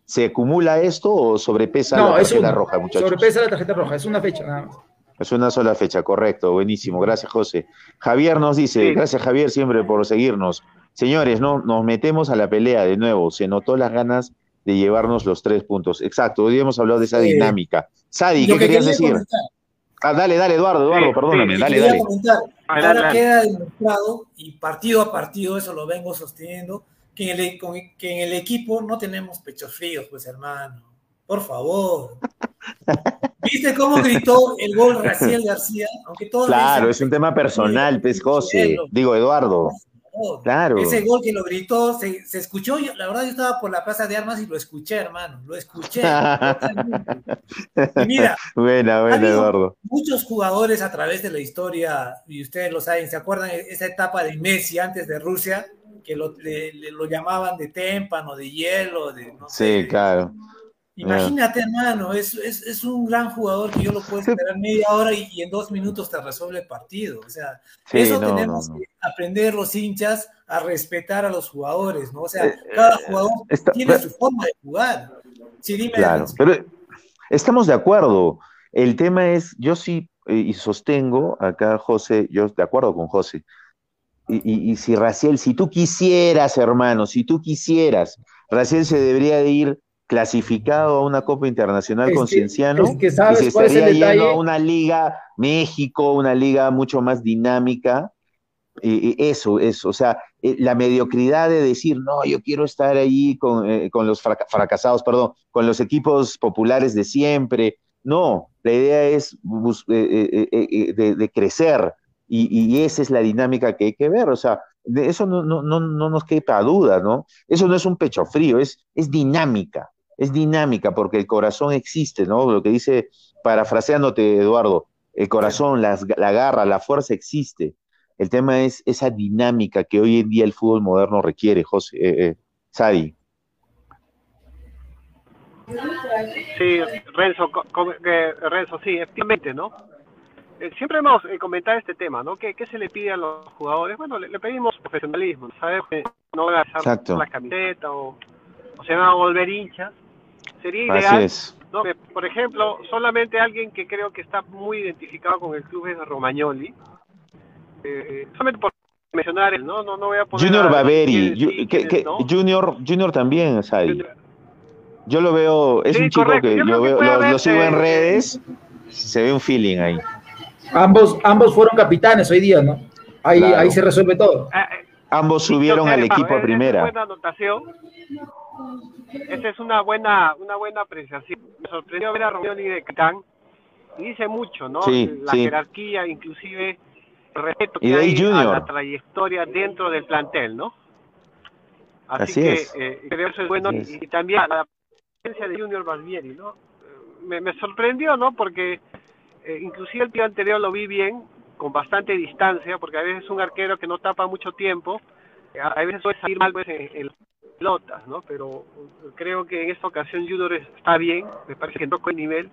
¿Se acumula esto o sobrepesa la tarjeta roja, muchachos? Sobrepesa la tarjeta roja, es una fecha nada más. Es una sola fecha, correcto, buenísimo. Gracias, José. Javier nos dice, gracias Javier siempre por seguirnos. Señores, no, nos metemos a la pelea de nuevo. Se notó las ganas de llevarnos los tres puntos. Exacto, hoy hemos hablado de esa dinámica. Sadi, ¿qué querías decir? Ah, dale, dale, Eduardo, Eduardo, perdóname, dale, dale. ahora queda demostrado, y partido a partido, eso lo vengo sosteniendo, que en, el, que en el equipo no tenemos pechos fríos, pues hermano. Por favor. ¿Viste cómo gritó el gol Raciel García? Aunque todo claro, es un tema personal, pues José. Digo, Eduardo. Claro. Ese gol que lo gritó, se, escuchó, la verdad yo estaba por la plaza de armas y lo escuché, hermano, lo escuché. y mira, buena, buena, Eduardo. muchos jugadores a través de la historia, y ustedes lo saben, ¿se acuerdan esa etapa de Messi antes de Rusia? Que lo, lo llamaban de témpano, de hielo, de... No sí, claro. Imagínate, hermano, es, es, un gran jugador que yo lo puedo esperar media hora y, en dos minutos te resuelve el partido. O sea, eso tenemos que aprender los hinchas a respetar a los jugadores, ¿no? O sea, eh, cada eh, jugador tiene su forma de jugar. Sí, dime. Claro, pero estamos de acuerdo. El tema es, yo sí, eh, y sostengo acá, José, yo de acuerdo con José. Y, y, y si Raciel, si tú quisieras, hermano, si tú quisieras, Raciel se debería de ir clasificado a una Copa Internacional con Cienciano y se estaría yendo a una liga México, una liga mucho más dinámica. Y, eso, eso, o sea, eh, la mediocridad de decir, no, yo quiero estar ahí con, eh, los fracasados, perdón, con los equipos populares de siempre. No, la idea es eh, de, crecer y, esa es la dinámica que hay que ver. O sea, de eso no, no, no, no nos quepa duda, ¿no? Eso no es un pecho frío, es, es dinámica es dinámica porque el corazón existe, ¿no? Lo que dice, parafraseándote, Eduardo, el corazón, la garra, la fuerza existe. El tema es esa dinámica que hoy en día el fútbol moderno requiere, José, eh, eh Sadi. Sí, Renzo, Renzo, sí, efectivamente, ¿no? Eh, siempre hemos eh, comentado este tema, ¿no? ¿Qué, se le pide a los jugadores? Bueno, le, pedimos profesionalismo, ¿sabes? No a la camiseta o o se van a volver hinchas. Sería ideal, ¿no? por ejemplo, solamente alguien que creo que está muy identificado con el club es Romagnoli. Eh, solamente por mencionar él, ¿no? No, no voy a poner Junior Baveri, Junior, Junior también, o sea, yo lo veo, es un chico que yo veo, lo, sigo en redes, se ve un feeling ahí. Ambos, ambos fueron capitanes hoy día, ¿no? Ahí, ahí se resuelve todo. Ah, eh, ambos subieron al equipo a primera. Esa es buena anotación. Esa es una buena, una buena apreciación. Me sorprendió ver a Romeo de capitán. Y dice mucho, ¿no? la jerarquía, inclusive el respeto que hay a la trayectoria dentro del plantel, ¿no? Así, que eh, creo que eso es bueno. Y, también la presencia de Junior Balmieri, ¿no? Me, me sorprendió, ¿no? Porque eh, inclusive el tío anterior lo vi bien, con bastante distancia, porque a veces es un arquero que no tapa mucho tiempo, a veces puede salir mal pues, en, pelotas, ¿no? Pero creo que en esta ocasión Junior está bien, me parece que tocó el nivel,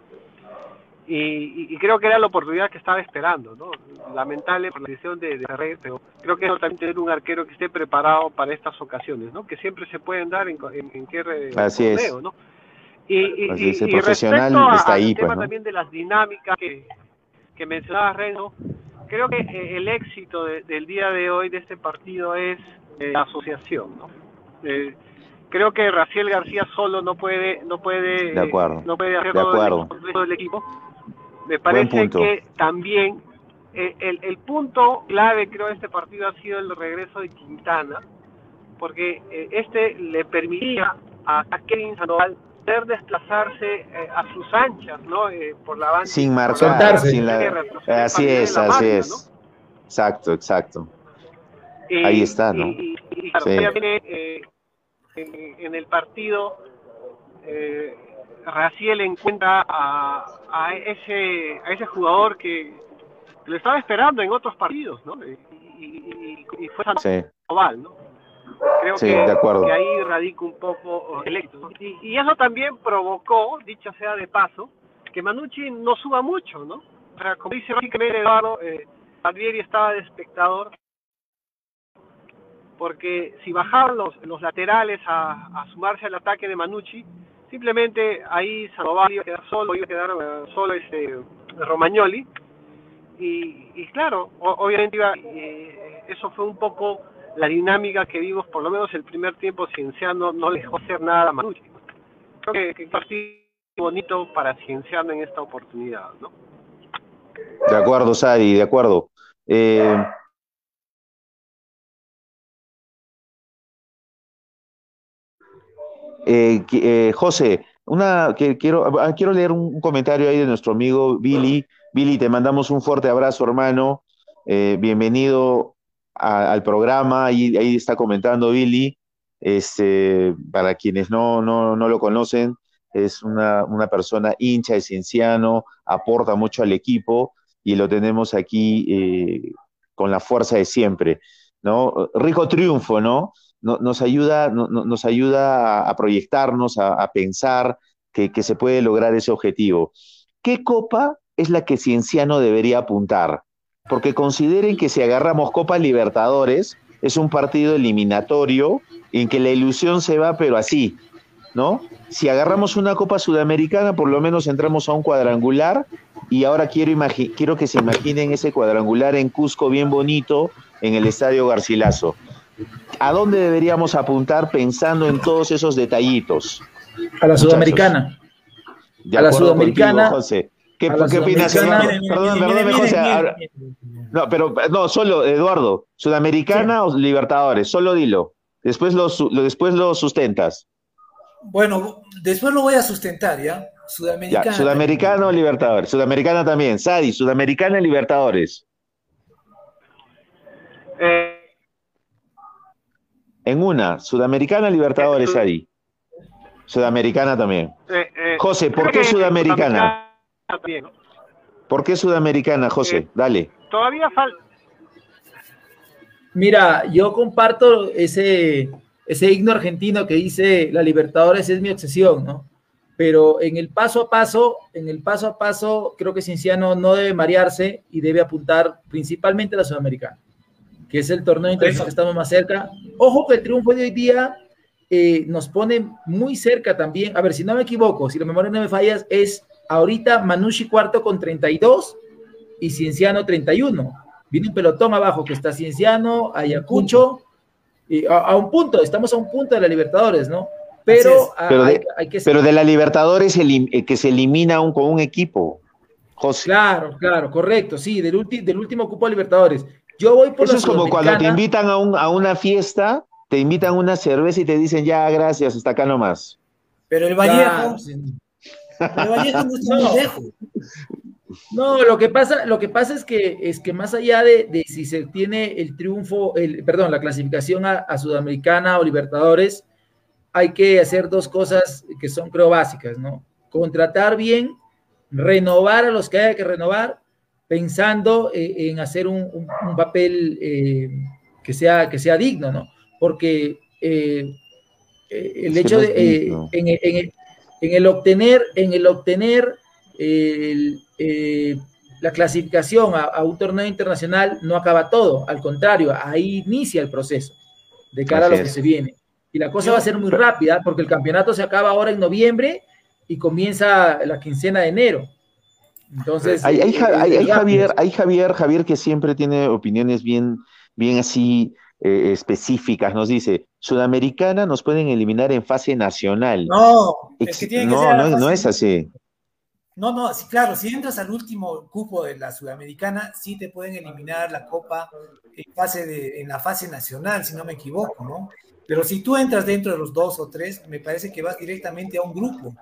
y, creo que era la oportunidad que estaba esperando, ¿no? Lamentable por la decisión de, de red, pero creo que es también tener un arquero que esté preparado para estas ocasiones, ¿no? Que siempre se pueden dar en, en, en qué Así torneo, ¿no? Y, y, y, profesional está ahí, tema pues, también de las dinámicas que, que mencionaba Reno, creo que eh, el éxito del día de hoy de este partido es eh, la asociación. ¿no? Eh, creo que Raciel García solo no puede no puede no puede hacer todo el, equipo. Me parece que también el, el punto clave creo de este partido ha sido el regreso de Quintana, porque este le permitía a, Kevin Sandoval poder desplazarse eh, a sus anchas, ¿no? Eh, por la banda. Sin marcar, sin la... así es, así es. Exacto, exacto. Ahí está, ¿no? Y, claro, viene, eh, en, el partido, eh, Raciel encuentra a, a, ese, a ese jugador que, lo estaba esperando en otros partidos, ¿no? Y, y fue Sandoval, ¿no? Creo que, ahí radica un poco el éxito. Y, eso también provocó, dicho sea de paso, que Manucci no suba mucho, ¿no? O sea, como dice básicamente Eduardo, eh, estaba de espectador, porque si bajaban los, los laterales a, sumarse al ataque de Manucci, simplemente ahí Sandoval iba a quedar solo, iba a quedar eh, solo este Romagnoli, y, y claro, obviamente iba, eh, eso fue un poco la dinámica que vimos, por lo menos el primer tiempo, Cienciano no dejó hacer nada a Manucci. Creo que, un partido bonito para Cienciano en esta oportunidad, ¿no? De acuerdo, Sari, de acuerdo. Eh, eh, eh, José, una que quiero, ah, quiero leer un comentario ahí de nuestro amigo Billy. Billy, te mandamos un fuerte abrazo, hermano. bienvenido al programa, ahí, ahí está comentando Billy, este, para quienes no, no, no lo conocen, es una, una, persona hincha de Cienciano, aporta mucho al equipo y lo tenemos aquí eh, con la fuerza de siempre, ¿no? Rico triunfo, ¿no? nos ayuda, nos ayuda a, proyectarnos, a, pensar que, que, se puede lograr ese objetivo. ¿Qué copa es la que Cienciano debería apuntar? Porque consideren que si agarramos Copa Libertadores, es un partido eliminatorio en que la ilusión se va, pero así, ¿no? Si agarramos una Copa Sudamericana, por lo menos entramos a un cuadrangular y ahora quiero, quiero que se imaginen ese cuadrangular en Cusco bien bonito en el Estadio Garcilaso. ¿A dónde deberíamos apuntar pensando en todos esos detallitos? A la Sudamericana. a la Sudamericana. José. ¿Qué, opinas? Perdón, perdón, José. No, pero no, solo, Eduardo, ¿Sudamericana o Libertadores? Solo dilo. Después lo, después lo sustentas. Bueno, después lo voy a sustentar, ¿ya? Sudamericana. Sudamericano o Libertadores. Sudamericana también. Sadi, Sudamericana y Libertadores. Eh. En una, Sudamericana Libertadores, eh, Sadi. Sudamericana también. Eh, José, ¿por qué Sudamericana? ¿Por qué Sudamericana, José? Eh, Dale. Todavía falta. Mira, yo comparto ese, ese himno argentino que dice la Libertadores es mi obsesión, ¿no? Pero en el paso a paso, en el paso a paso, creo que Cinciano no debe marearse y debe apuntar principalmente a la Sudamericana, que es el torneo internacional que estamos más cerca. Ojo que el triunfo de hoy día eh, nos pone muy cerca también. A ver, si no me equivoco, si la memoria no me fallas, es ahorita Manucci cuarto con 32 y Cienciano 31. Viene un pelotón abajo que está Cienciano, Ayacucho, y a, un punto, estamos a un punto de la Libertadores, ¿no? Pero, hay, que pero de la Libertadores el, que se elimina un, con un equipo. José. Claro, claro, correcto, sí, del, del último cupo de Libertadores. Yo voy por Eso es como cuando te invitan a, un, a una fiesta, te invitan a una cerveza y te dicen, ya, gracias, hasta acá nomás. Pero el Vallejo, Vallejo no está muy lejos. No, lo que pasa, lo que pasa es que es que más allá de, si se tiene el triunfo, el, perdón, la clasificación a, Sudamericana o Libertadores, hay que hacer dos cosas que son creo básicas, ¿no? Contratar bien, renovar a los que haya que renovar, pensando eh, en hacer un, papel eh, que, sea, que sea digno, ¿no? Porque eh, el hecho de en, en, el obtener, en el obtener eh, la clasificación a, un torneo internacional no acaba todo, al contrario, ahí inicia el proceso de cara a lo que se viene. Y la cosa va a ser muy rápida porque el campeonato se acaba ahora en noviembre y comienza la quincena de enero. Entonces, hay, Javier, hay Javier, Javier que siempre tiene opiniones bien, bien así eh, específicas. Nos dice, Sudamericana nos pueden eliminar en fase nacional. No, no, no es así. No, no, sí, claro, si entras al último cupo de la Sudamericana, sí te pueden eliminar la Copa en, fase de, en la fase nacional, si no me equivoco, ¿no? Pero si tú entras dentro de los dos o tres, me parece que vas directamente a un grupo.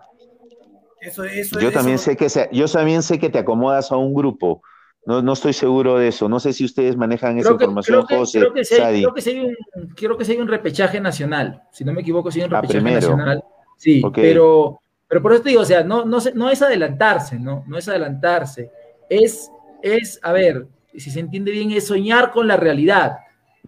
Eso, eso, yo también sé que yo también sé que te acomodas a un grupo. No, no estoy seguro de eso. No sé si ustedes manejan esa información, José. Creo que, sí hay, creo, que un, repechaje nacional. Si no me equivoco, sí hay un ah, repechaje nacional. Sí, pero pero por eso te digo, o sea, no, no, no es adelantarse, ¿no? No es adelantarse. Es, es, a ver, si se entiende bien, es soñar con la realidad.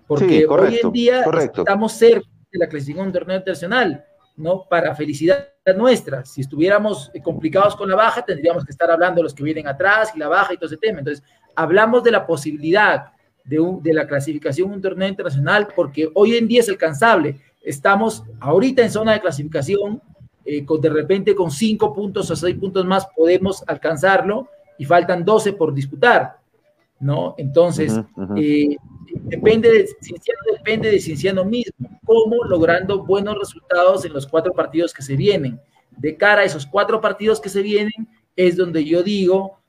Porque hoy en día estamos cerca de la clasificación de un torneo internacional, ¿no? Para felicidad nuestra. Si estuviéramos complicados con la baja, tendríamos que estar hablando de los que vienen atrás y la baja y todo ese tema. Entonces, hablamos de la posibilidad de, de la clasificación de un torneo internacional porque hoy en día es alcanzable. Estamos ahorita en zona de clasificación, eh, con, de repente con cinco puntos o seis puntos más podemos alcanzarlo y faltan 12 por disputar, ¿no? Entonces, eh, depende, de, Cienciano depende de Cienciano mismo, cómo logrando buenos resultados en los cuatro partidos que se vienen. De cara a esos cuatro partidos que se vienen, es donde yo digo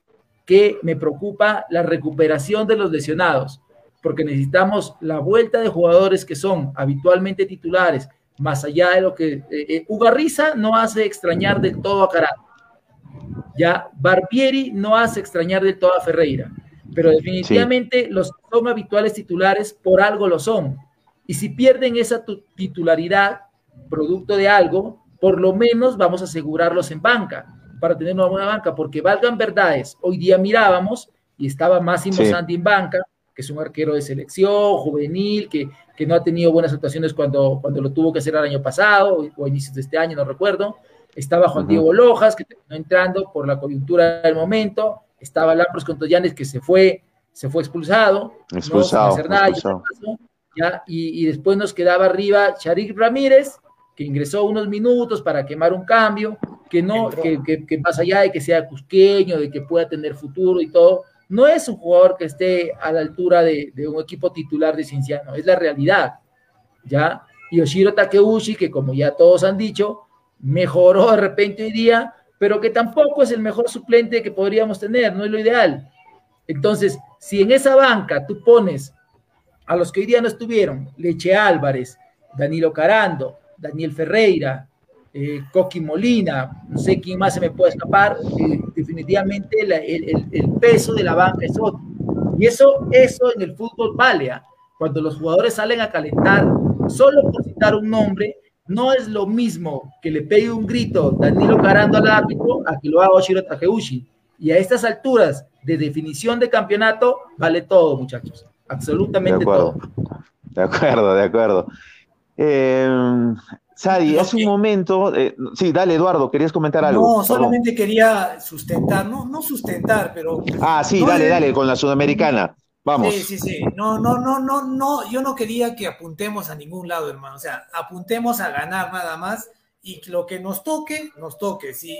que me preocupa la recuperación de los lesionados, porque necesitamos la vuelta de jugadores que son habitualmente titulares, más allá de lo que eh, eh, Ugarriza no hace extrañar del todo a Carato. Ya Barbieri no hace extrañar del todo a Ferreira, pero definitivamente los que son habituales titulares por algo lo son. Y si pierden esa titularidad, producto de algo, por lo menos vamos a asegurarlos en banca, para tener una buena banca, porque valgan verdades. Hoy día mirábamos y estaba Máximo Santi en banca, que es un arquero de selección, juvenil, que, que, no ha tenido buenas actuaciones cuando, cuando lo tuvo que hacer el año pasado o a inicios de este año, no recuerdo. Estaba Juan Diego Lojas, que terminó entrando por la coyuntura del momento. Estaba Lampros Contoyanes, que se fue, se fue expulsado. Expulsado. ¿ya? Y, y, después nos quedaba arriba Charik Ramírez, que ingresó unos minutos para quemar un cambio, que no, que, que, que, más allá de que sea cusqueño, de que pueda tener futuro y todo, no es un jugador que esté a la altura de, un equipo titular de Cinciano, es la realidad. ¿ya? Yoshiro Takeuchi, que como ya todos han dicho, mejoró de repente hoy día, pero que tampoco es el mejor suplente que podríamos tener, no es lo ideal. Entonces, si en esa banca tú pones a los que hoy día no estuvieron, Leche Álvarez, Danilo Carando, Daniel Ferreira, eh, Coqui Molina, no sé quién más se me puede escapar, eh, definitivamente el, peso de la banca es otro. Y eso, eso en el fútbol vale. ¿ah? Cuando los jugadores salen a calentar, solo por citar un nombre, no es lo mismo que le pegue un grito Danilo Carando al árbitro a que lo haga Oshiro Takeuchi. Y a estas alturas de definición de campeonato, vale todo, muchachos. Absolutamente todo. De acuerdo, de acuerdo. Eh, Sadi, hace un momento, eh, sí, dale Eduardo, querías comentar algo. No, solamente quería sustentar, no, no sustentar, pero... Ah, sí, dale, dale, con la sudamericana. Vamos. Sí, sí, sí. No, no, no, no, no. Yo no quería que apuntemos a ningún lado, hermano. O sea, apuntemos a ganar nada más y lo que nos toque, nos toque. Si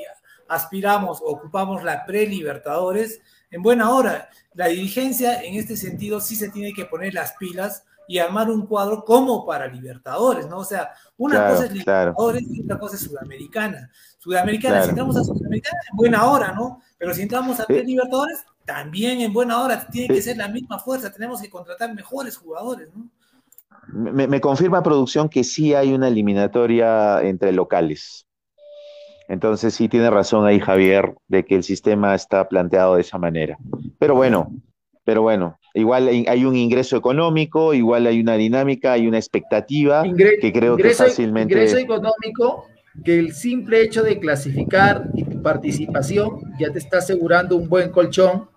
aspiramos, ocupamos la pre-Libertadores, en buena hora. La dirigencia en este sentido sí se tiene que poner las pilas y armar un cuadro como para Libertadores, ¿no? O sea, una cosa es Libertadores y otra cosa es Sudamericana. Sudamericana, si entramos a Sudamericana, en buena hora, ¿no? Pero si entramos a Libertadores, también en buena hora, tiene que ser la misma fuerza, tenemos que contratar mejores jugadores, ¿no? Me, me confirma producción que sí hay una eliminatoria entre locales. Entonces sí tiene razón ahí Javier de que el sistema está planteado de esa manera. Pero bueno, pero bueno, igual hay un ingreso económico, igual hay una dinámica, hay una expectativa que creo que fácilmente... Ingreso económico que el simple hecho de clasificar y tu participación ya te está asegurando un buen colchón,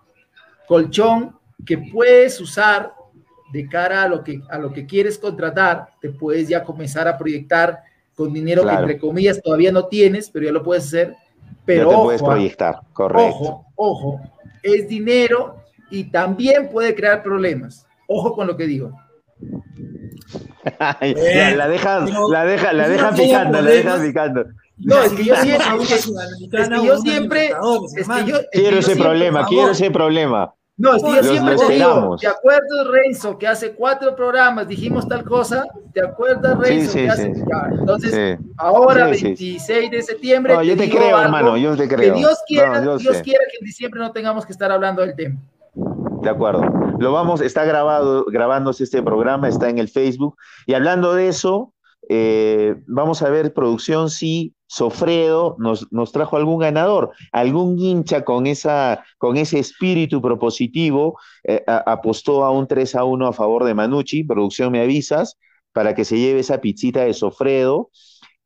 colchón que puedes usar de cara a lo que, a lo que quieres contratar, te puedes ya comenzar a proyectar con dinero que entre comillas todavía no tienes, pero ya lo puedes hacer. Pero ya te puedes ¿ah? proyectar, correcto. Ojo, ojo, es dinero y también puede crear problemas. Ojo con lo que digo. Eh, la dejan, la deja, la deja picando, la deja picando. No, es que yo siempre, es que yo siempre, es que yo, quiero ese problema, quiero ese problema. No, es que yo siempre te digo, ¿te acuerdas, Renzo, que hace cuatro programas dijimos tal cosa? ¿Te acuerdas, Renzo? que hace... entonces, ahora, 26 de septiembre. No, yo te, creo, hermano, yo te creo. Que Dios quiera, Dios quiera que en diciembre no tengamos que estar hablando del tema. De acuerdo. Lo vamos, está grabado, grabándose este programa, está en el Facebook. Y hablando de eso, eh, vamos a ver producción si Sofredo nos, nos, trajo algún ganador, algún hincha con, esa, con ese espíritu propositivo, eh, apostó a un 3 a 1 a favor de Manucci, producción me avisas, para que se lleve esa pizzita de Sofredo.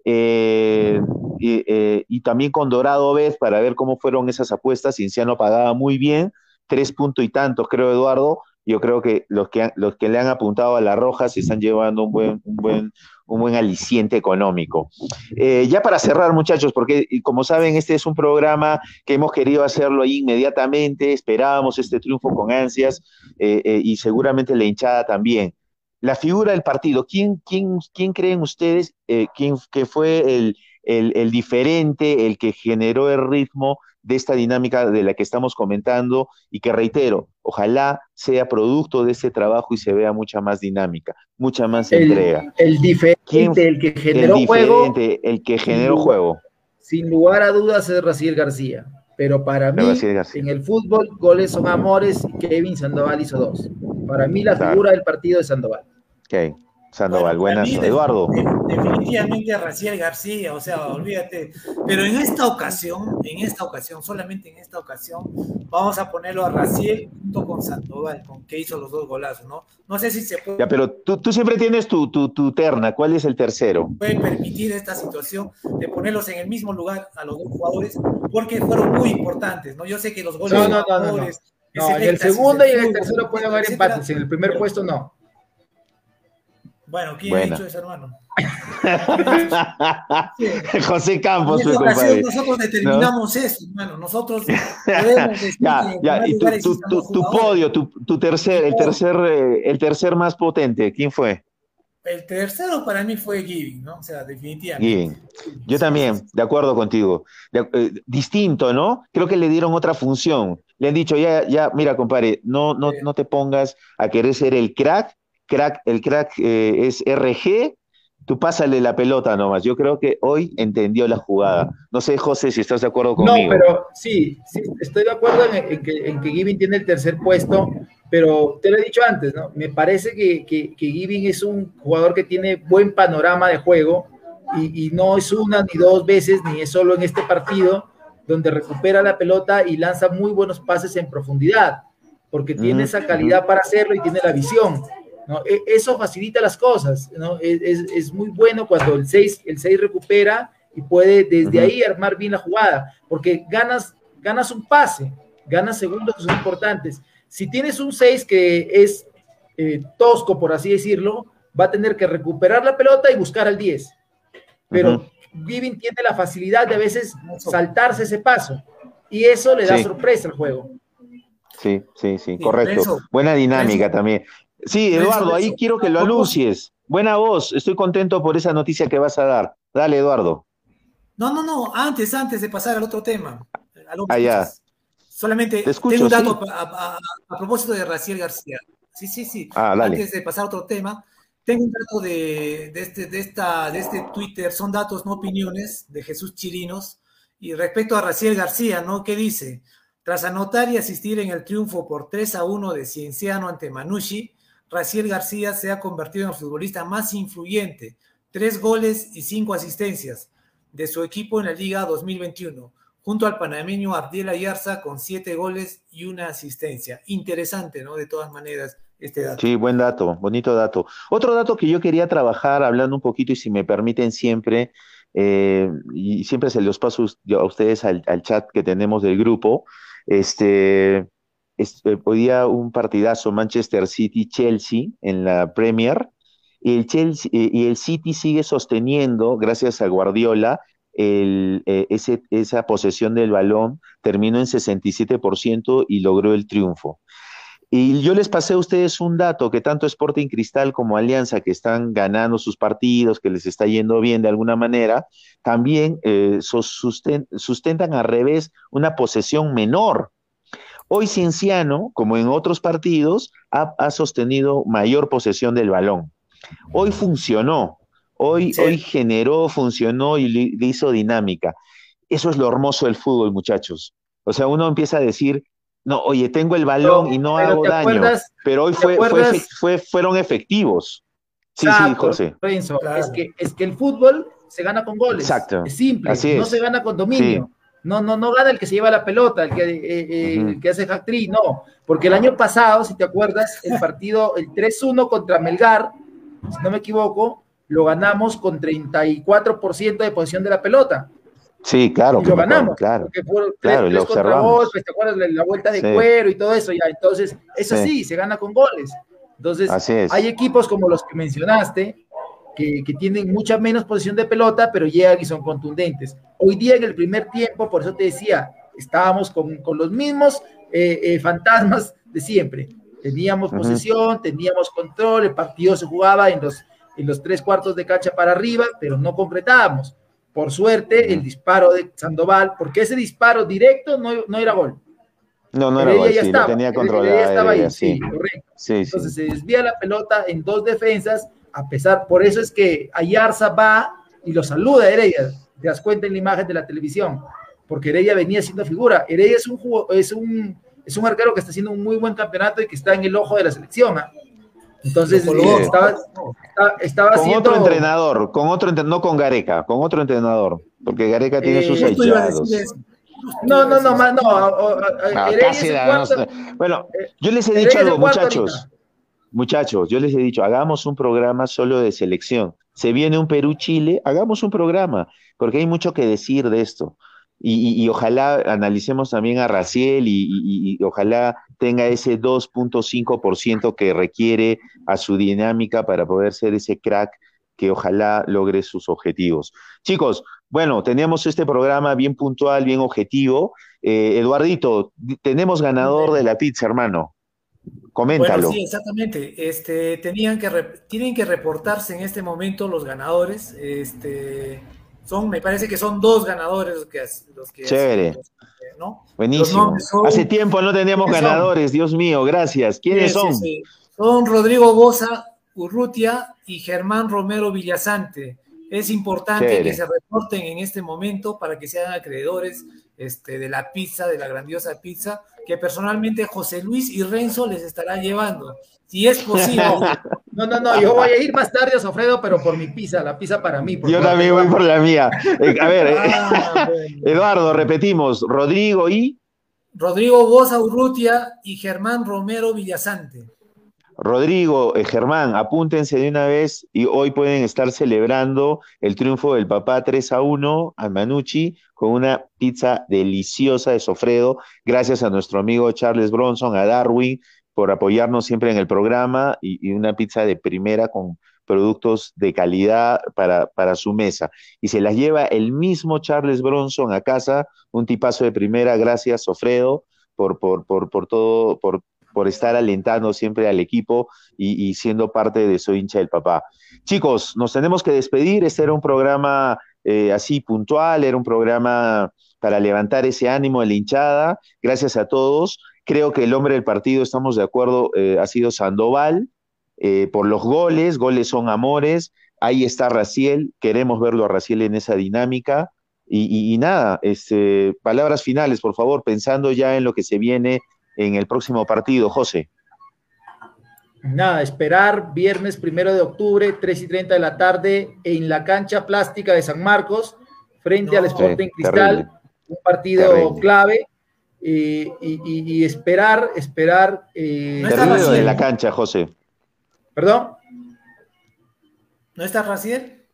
Eh, y, también con Dorado Vez para ver cómo fueron esas apuestas. Cinciano pagaba muy bien, tres puntos y tantos, creo, Eduardo. Yo creo que los que, los que le han apuntado a la roja se están llevando un buen, un buen, un buen aliciente económico. Eh, ya para cerrar, muchachos, porque como saben, este es un programa que hemos querido hacerlo ahí inmediatamente, esperábamos este triunfo con ansias eh, eh, y seguramente la hinchada también. La figura del partido, ¿quién, quién, quién creen ustedes quién, que fue el, el, el diferente, el que generó el ritmo de esta dinámica de la que estamos comentando y que reitero, ojalá sea producto de ese trabajo y se vea mucha más dinámica, mucha más entrega. El diferente, el que generó el juego. El que generó juego. Sin lugar a dudas es Raciel García. Pero para mí, en el fútbol, goles son amores y Kevin Sandoval hizo dos. Para mí, la figura del partido de Sandoval. Okay. Sandoval, buenas, Eduardo. Definitivamente Raciel García, o sea, olvídate. Pero en esta ocasión, en esta ocasión, solamente en esta ocasión, vamos a ponerlo a Raciel junto con Sandoval, con que hizo los dos golazos, ¿no? No sé si se puede. Ya, pero tú, tú siempre tienes tu, tu, tu, terna, ¿cuál es el tercero? Puede permitir esta situación de ponerlos en el mismo lugar a los dos jugadores, porque fueron muy importantes, ¿no? Yo sé que los goles. No, no, no, no, no. en el segundo y en el tercero puede haber empates, en el primer puesto no. Bueno, ¿quién ha dicho eso, hermano? José Campos, en ocasión, nosotros determinamos eso, hermano. Nosotros podemos decir ya, ya, y tu, tu, tu, podio, tu, tu tercer, el tercer, eh, el tercer más potente, ¿quién fue? El tercero para mí fue Giving, ¿no? O sea, definitivamente. Giving. Yo también, de acuerdo contigo. Eh, distinto, ¿no? Creo que le dieron otra función. Le han dicho, ya, ya, mira, compadre, no, no, no te pongas a querer ser el crack, crack, el crack eh, es RG, tú pásale la pelota nomás. Yo creo que hoy entendió la jugada. No sé, José, si estás de acuerdo conmigo. No, pero sí, sí estoy de acuerdo en, que, en Giving tiene el tercer puesto, pero te lo he dicho antes, ¿no? Me parece que, que, Giving es un jugador que tiene buen panorama de juego y, y, no es una ni dos veces, ni es solo en este partido, donde recupera la pelota y lanza muy buenos pases en profundidad, porque tiene esa calidad para hacerlo y tiene la visión. E, eso facilita las cosas, ¿no? Es, muy bueno cuando el 6 el seis recupera y puede desde ahí armar bien la jugada, porque ganas, ganas un pase, ganas segundos que son importantes. Si tienes un 6 que es eh, tosco, por así decirlo, va a tener que recuperar la pelota y buscar al 10. Pero Giving tiene la facilidad de a veces saltarse ese paso y eso le da sorpresa al juego. Sí, sí, sí, correcto. Buena dinámica también. Sí, Eduardo, ahí quiero que lo anuncies. Buena voz, estoy contento por esa noticia que vas a dar. Dale, Eduardo. No, no, no, antes, antes de pasar al otro tema. Allá. Ah, Solamente tengo un dato a, propósito de Raciel García. Sí, sí, sí. Ah, antes de pasar a otro tema, tengo un dato de, este, de, esta, de este Twitter, son datos, no opiniones, de Jesús Chirinos. Y respecto a Raciel García, ¿no? ¿Qué dice? Tras anotar y asistir en el triunfo por 3 a 1 de Cienciano ante Manucci, Raciel García se ha convertido en el futbolista más influyente, tres goles y cinco asistencias de su equipo en la Liga 2021, junto al panameño Abdiel Ayarza con siete goles y una asistencia. Interesante, ¿no? De todas maneras, este dato. Sí, buen dato, bonito dato. Otro dato que yo quería trabajar, hablando un poquito, y si me permiten siempre, eh, y siempre se los paso a ustedes al, al chat que tenemos del grupo, este, este, hoy día un partidazo Manchester City-Chelsea en la Premier y el, Chelsea, y el City sigue sosteniendo, gracias a Guardiola, el, eh, ese, esa posesión del balón terminó en 67% y logró el triunfo. Y yo les pasé a ustedes un dato que tanto Sporting Cristal como Alianza, que están ganando sus partidos, que les está yendo bien de alguna manera, también eh, sustentan al revés una posesión menor Hoy Cienciano, como en otros partidos, ha, sostenido mayor posesión del balón. Hoy funcionó, hoy, hoy generó, funcionó y le, hizo dinámica. Eso es lo hermoso del fútbol, muchachos. O sea, uno empieza a decir, no, oye, tengo el balón y no hago daño, pero hoy fue, fue, fueron efectivos. Sí, sí, José. es, que, es que el fútbol se gana con goles. Exacto. Es simple, no se gana con dominio. No, no, no gana el que se lleva la pelota, el que, eh, eh, el que hace no. Porque el año pasado, si te acuerdas, el partido, el 3-1 contra Melgar, si no me equivoco, lo ganamos con 34% de posición de la pelota. Sí, claro. Y lo ganamos. Claro, claro, lo observamos. ¿te acuerdas? La, vuelta de cuero y todo eso, ya. Entonces, eso sí. se gana con goles. Entonces, hay equipos como los que mencionaste, que, tienen mucha menos posición de pelota, pero llegan y son contundentes. Hoy día en el primer tiempo, por eso te decía, estábamos con, los mismos eh, eh, fantasmas de siempre. Teníamos posesión, teníamos control, el partido se jugaba en los, en los tres cuartos de cancha para arriba, pero no concretábamos. Por suerte, el disparo de Sandoval, porque ese disparo directo no, no era gol. No, no era gol, sí, lo tenía controlado. estaba ahí, sí, correcto. Entonces se desvía la pelota en dos defensas, a pesar, por eso es que Ayarza va y lo saluda a Heredia, te das cuenta en la imagen de la televisión, porque Heredia venía siendo figura. Heredia es un, es un, es un arquero que está haciendo un muy buen campeonato y que está en el ojo de la selección. ¿ah? Entonces, estaba, estaba, con otro entrenador, con otro no con Gareca, con otro entrenador, porque Gareca tiene sus eh, No, no, no, no, no, ah, Bueno, eh, yo les he dicho algo, muchachos. Muchachos, yo les he dicho, hagamos un programa solo de selección. Se viene un Perú-Chile, hagamos un programa, porque hay mucho que decir de esto. Y, ojalá analicemos también a Raciel y, ojalá tenga ese 2.5% que requiere a su dinámica para poder ser ese crack que ojalá logre sus objetivos. Chicos, bueno, teníamos este programa bien puntual, bien objetivo. Eh, Eduardito, tenemos ganador de la pizza, hermano. Coméntalo. Bueno, sí, exactamente. Este, tenían que tienen que reportarse en este momento los ganadores. Este, son, me parece que son dos ganadores los que, los que Chévere. ¿no? Buenísimo. Hace tiempo no teníamos ganadores, Dios mío, gracias. ¿Quiénes son? Son Rodrigo Boza Urrutia y Germán Romero Villasante. Es importante que se reporten en este momento para que sean acreedores este, de la pizza, de la grandiosa pizza, que personalmente José Luis y Renzo les estará llevando. Si es posible. No, no, no, yo voy a ir más tarde a Sofredo, pero por mi pizza, la pizza para mí. Yo también voy por la mía. Eh, a ver, ah, Eduardo, repetimos, Rodrigo y... Rodrigo Bosa Urrutia y Germán Romero Villasante. Rodrigo, eh, Germán, apúntense de una vez y hoy pueden estar celebrando el triunfo del papá 3 a 1 a Manucci con una pizza deliciosa de Sofredo, gracias a nuestro amigo Charles Bronson, a Darwin, por apoyarnos siempre en el programa y, una pizza de primera con productos de calidad para, para, su mesa. Y se las lleva el mismo Charles Bronson a casa, un tipazo de primera, gracias Sofredo, por, por, por, por todo, por, por estar alentando siempre al equipo y, siendo parte de Soy hincha del papá. Chicos, nos tenemos que despedir. Este era un programa eh, así puntual, era un programa para levantar ese ánimo de la hinchada. Gracias a todos. Creo que el hombre del partido, estamos de acuerdo, eh, ha sido Sandoval eh, por los goles. Goles son amores. Ahí está Raciel. Queremos verlo a Raciel en esa dinámica. Y, nada, este, palabras finales, por favor, pensando ya en lo que se viene en el próximo partido, José. Nada, esperar viernes primero de octubre, 3 y 30 de la tarde, en la cancha plástica de San Marcos, frente no, al Sporting sí, Cristal, terrible. un partido terrible. clave. Eh, y, y, y, esperar, esperar. Eh, no terrible de la cancha, José. ¿Perdón? ¿No está Raciel?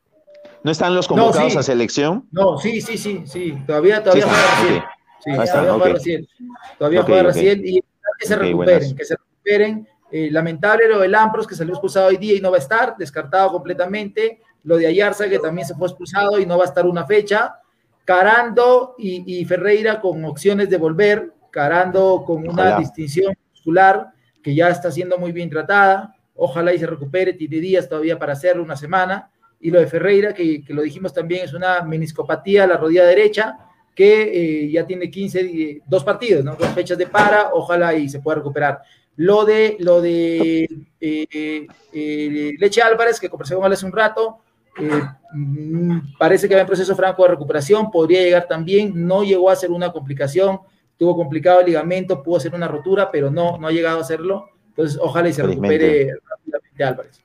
¿No están los convocados no, sí. a selección? No, sí, sí, sí, sí. Todavía, todavía sí, Sí, todavía juega okay. Raciel. Todavía okay, juega Raciel y que se recuperen, que se recuperen eh, lamentable lo del Ampros, que salió expulsado hoy día y no va a estar, descartado completamente. Lo de Ayarza, que también se fue expulsado y no va a estar una fecha. Carando y, y Ferreira con opciones de volver. Carando con una distinción muscular que ya está siendo muy bien tratada. Ojalá y se recupere. Tiene días todavía para hacerlo, una semana. Y lo de Ferreira, que, que lo dijimos también, es una meniscopatía a la rodilla derecha que eh, ya tiene 15, eh, dos partidos, ¿no? dos fechas de para, ojalá y se pueda recuperar. Lo de, lo de eh, Leche Álvarez, que conversé con él hace un rato, mm, parece que va en proceso franco de recuperación, podría llegar también, no llegó a ser una complicación, tuvo complicado el ligamento, pudo hacer una rotura, pero no, no ha llegado a hacerlo, entonces ojalá y se recupere rápidamente Álvarez.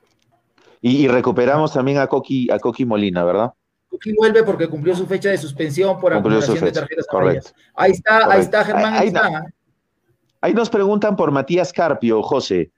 Y, y, recuperamos también a Coqui, a Coqui Molina, ¿verdad? Coqui vuelve porque cumplió su fecha de suspensión por acumulación de tarjetas amarillas. Ahí está, Correcto. ahí está Germán. Ahí, ahí está. Ahí nos preguntan por Matías Carpio, José.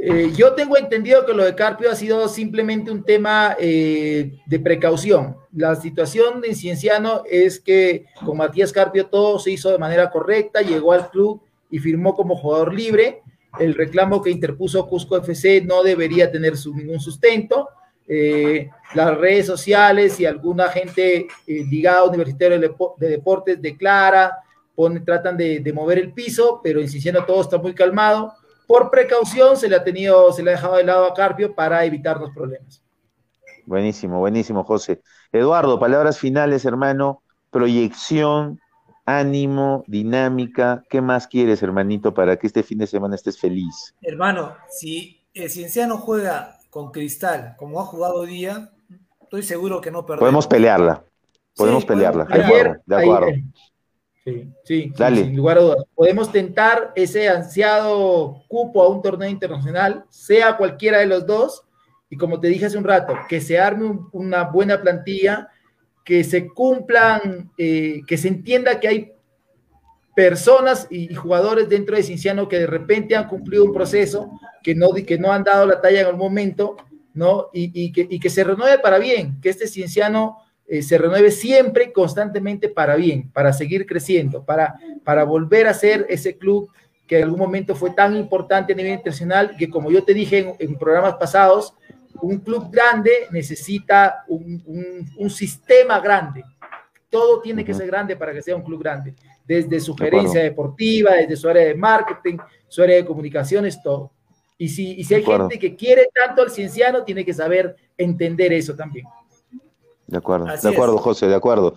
Eh, yo tengo entendido que lo de Carpio ha sido simplemente un tema eh, de precaución. La situación de Cienciano es que con Matías Carpio todo se hizo de manera correcta, llegó al club y firmó como jugador libre. El reclamo que interpuso Cusco FC no debería tener su, ningún sustento. Eh, las redes sociales y alguna gente eh, ligada a Universitario de, de Deportes declara pone, tratan de, de, mover el piso, pero insistiendo todo está muy calmado. Por precaución se le ha tenido, se le ha dejado de lado a Carpio para evitar los problemas. Buenísimo, buenísimo, José. Eduardo, palabras finales, hermano. Proyección, ánimo, dinámica. ¿Qué más quieres, hermanito, para que este fin de semana estés feliz? Hermano, si el Cienciano juega con Cristal como ha jugado hoy día, estoy seguro que no perdemos. Podemos pelearla. Podemos sí, pelearla. De acuerdo, de acuerdo. Ayer, Sí, sí, Dale. sin lugar a dudas. Podemos tentar ese ansiado cupo a un torneo internacional, sea cualquiera de los dos, y como te dije hace un rato, que se arme un, una buena plantilla, que se cumplan, eh, que se entienda que hay personas y, y, jugadores dentro de Cinciano que de repente han cumplido un proceso, que no, que no han dado la talla en el momento, ¿no? Y, y, que, y que se renueve para bien, que este Cinciano eh, se renueve siempre, constantemente para bien, para seguir creciendo, para, para volver a ser ese club que en algún momento fue tan importante a nivel internacional, que como yo te dije en, en programas pasados, un club grande necesita un, un, un, sistema grande. Todo tiene que ser grande para que sea un club grande, desde su gerencia de deportiva, desde su área de marketing, su área de comunicaciones, todo. Y si, y si hay gente que quiere tanto al cienciano, tiene que saber entender eso también. De acuerdo, Así de acuerdo, es. José, de acuerdo.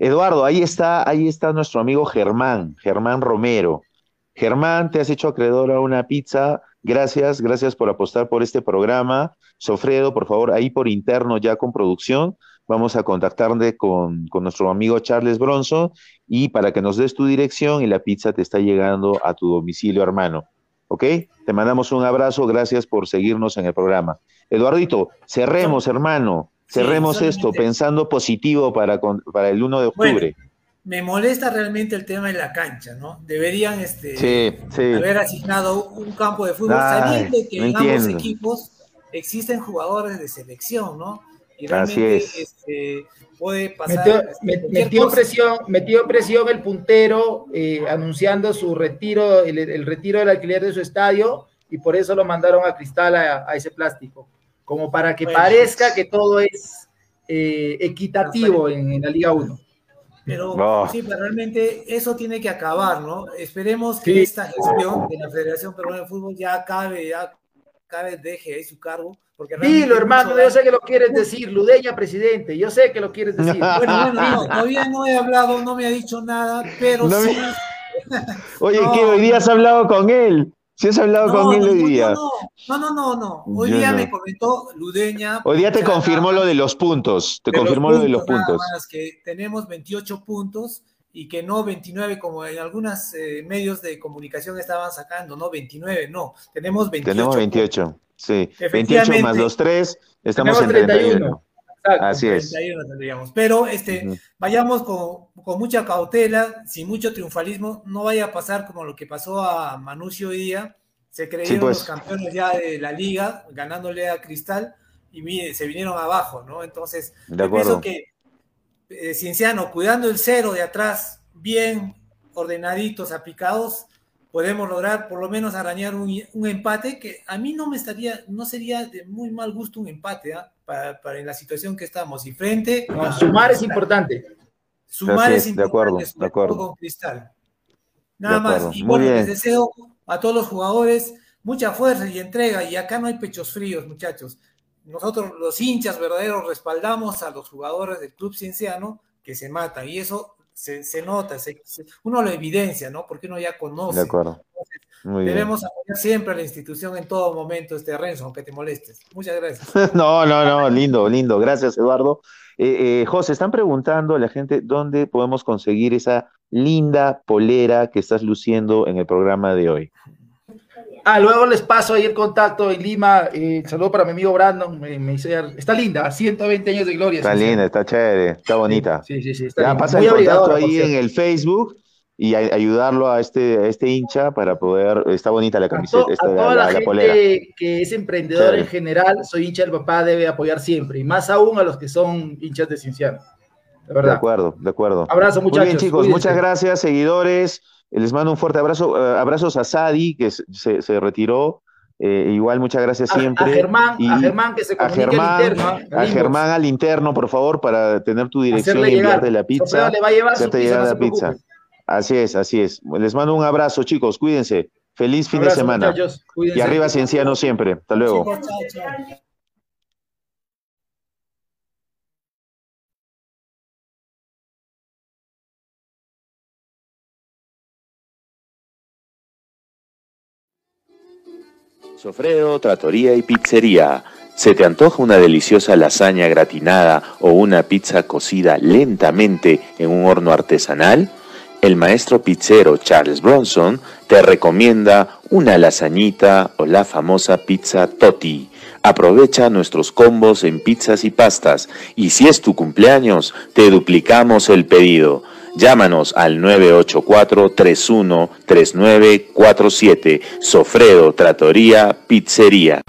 Eduardo, ahí está, ahí está nuestro amigo Germán, Germán Romero. Germán, te has hecho acreedor a una pizza. Gracias, gracias por apostar por este programa. Sofredo, por favor, ahí por interno ya con producción, vamos a contactarte con, con nuestro amigo Charles Bronson y para que nos des tu dirección y la pizza te está llegando a tu domicilio, hermano. ¿Ok? Te mandamos un abrazo, gracias por seguirnos en el programa. Eduardito, cerremos, hermano. Cerremos sí, esto pensando positivo para, para el 1 de octubre. Bueno, me molesta realmente el tema de la cancha, ¿no? Deberían este, sí, sí. haber asignado un campo de fútbol sabiendo que no en ambos equipos existen jugadores de selección, ¿no? Y realmente Así es. este, puede pasar. Metió, este, metió presión, metió presión el puntero eh, anunciando su retiro, el, el, retiro del alquiler de su estadio, y por eso lo mandaron a Cristal a, a ese plástico como para que bueno, parezca que todo es eh, equitativo en, en, la Liga 1. Pero No. sí, pero realmente eso tiene que acabar, ¿no? Esperemos que esta gestión de la Federación Peruana de Fútbol ya acabe, ya acabe, deje ahí su cargo. Porque Dilo, hermano, yo sé que lo quieres decir. Ludeña, presidente, yo sé que lo quieres decir. Bueno, bueno, no, todavía no he hablado, no me ha dicho nada, pero No me- sí. Oye, No, ¿qué? Hoy día has hablado con él. Si has hablado No, con él hoy no, día. No, no, no, no, no. Hoy Yo día no. me comentó Ludeña. Hoy día te sea, confirmó lo de los puntos. Te confirmó lo de los nada puntos. más, que tenemos 28 puntos y que no 29 como en algunos medios de comunicación estaban sacando, no 29, no, tenemos 28. Tenemos 28. Sí, 28 Efectivamente. más los 3, estamos en 31. 31. Exacto. Así es. 31 tendríamos. Pero este, vayamos con, con mucha cautela, sin mucho triunfalismo, no vaya a pasar como lo que pasó a Manucci hoy día. Se creyeron pues. los campeones ya de la liga, ganándole a Cristal, y mire, se vinieron abajo, ¿no? Entonces, yo pienso que eh, Cienciano, cuidando el cero de atrás, bien ordenaditos, apicados, podemos lograr por lo menos arañar un, un empate que a mí no me estaría, no sería de muy mal gusto un empate, ¿ah? para, para en la situación que estamos. Y frente No, a- sumar es importante. Sumar es, es, de importante, acuerdo, sobre de acuerdo. con Cristal. Nada De más. acuerdo, Y muy bueno, bien. les deseo a todos los jugadores mucha fuerza y entrega. Y acá no hay pechos fríos, muchachos. Nosotros, los hinchas verdaderos, respaldamos a los jugadores del Club Cienciano que se matan. Y eso se, se nota, se- se- uno lo evidencia, ¿no? Porque uno ya conoce. De acuerdo. Muy bien. Debemos apoyar siempre a la institución en todo momento, este Renzo, aunque te molestes. Muchas gracias. No, no, no, lindo, lindo. Gracias, Eduardo. Eh, eh, José, están preguntando a la gente dónde podemos conseguir esa linda polera que estás luciendo en el programa de hoy. Ah, luego les paso ahí el contacto en Lima. Eh, saludo para mi amigo Brandon. Me, me dice, está linda, 120 años de gloria. Está linda, está chévere, está bonita. Sí, sí, sí. Está Ya linda. pasa Muy el contacto ahí en el Facebook y a- ayudarlo a este, a este hincha para poder. Está bonita la A, camiseta, to- esta, a toda la, la- la gente polera. que es emprendedor Chévere. en general, soy hincha del papá, debe apoyar siempre. Y más aún a los que son hinchas de Cienciano. De De acuerdo, de acuerdo. Abrazo, Muy muchachos. bien, chicos, cuídense. muchas gracias, seguidores. Les mando un fuerte abrazo. eh, abrazos a Sadi, que se, retiró. Eh, igual, muchas gracias A- siempre. A, Germán, Y a Germán que se a Germán, al interno. a. Germán al interno, por favor, para tener tu dirección Hacerle y llegar. enviarte la pizza. Le va a llevar su pizza, no la pizza. Así es, así es. Les mando un abrazo, chicos. Cuídense. Feliz fin Abrazo, de semana. Y arriba Cienciano siempre. Hasta luego. Chicos, chao, chao. Sofredo, Trattoria y Pizzería. ¿Se te antoja una deliciosa lasaña gratinada o una pizza cocida lentamente en un horno artesanal? El maestro pizzero Charles Bronson te recomienda una lasañita o la famosa pizza Totti. Aprovecha nuestros combos en pizzas y pastas y si es tu cumpleaños, te duplicamos el pedido. Llámanos al 984-313947. Sofredo Trattoria Pizzería.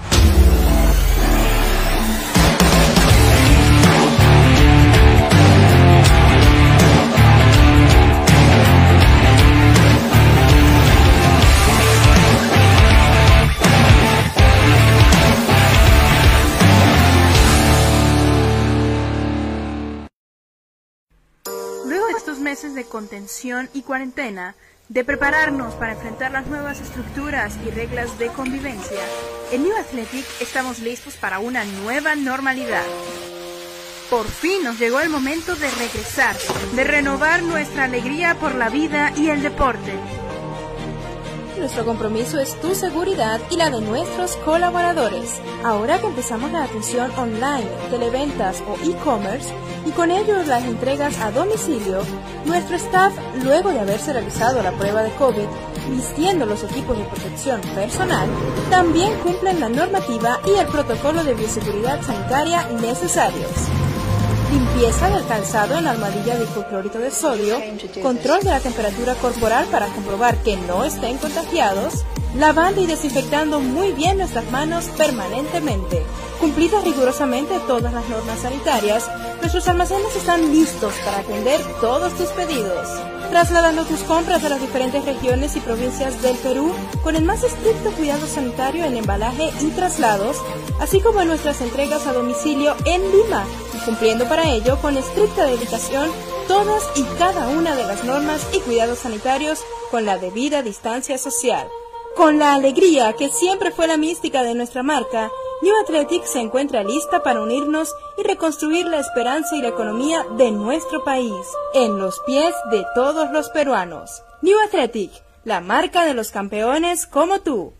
Y cuarentena, de prepararnos para enfrentar las nuevas estructuras y reglas de convivencia, en New Athletic estamos listos para una nueva normalidad. Por fin nos llegó el momento de regresar, de renovar nuestra alegría por la vida y el deporte. Nuestro compromiso es tu seguridad y la de nuestros colaboradores. Ahora que empezamos la atención online, televentas o e-commerce y con ello las entregas a domicilio, nuestro staff, luego de haberse realizado la prueba de COVID, vistiendo los equipos de protección personal, también cumplen la normativa y el protocolo de bioseguridad sanitaria necesarios limpieza del calzado en la almohadilla de hipoclorito de sodio, control de la temperatura corporal para comprobar que no estén contagiados, lavando y desinfectando muy bien nuestras manos permanentemente. Cumplidas rigurosamente todas las normas sanitarias, nuestros almacenes están listos para atender todos tus pedidos. Trasladando tus compras a las diferentes regiones y provincias del Perú con el más estricto cuidado sanitario en embalaje y traslados, así como en nuestras entregas a domicilio en Lima, cumpliendo para ello con estricta dedicación todas y cada una de las normas y cuidados sanitarios con la debida distancia social. Con la alegría que siempre fue la mística de nuestra marca, New Athletic se encuentra lista para unirnos y reconstruir la esperanza y la economía de nuestro país, en los pies de todos los peruanos. New Athletic, la marca de los campeones como tú.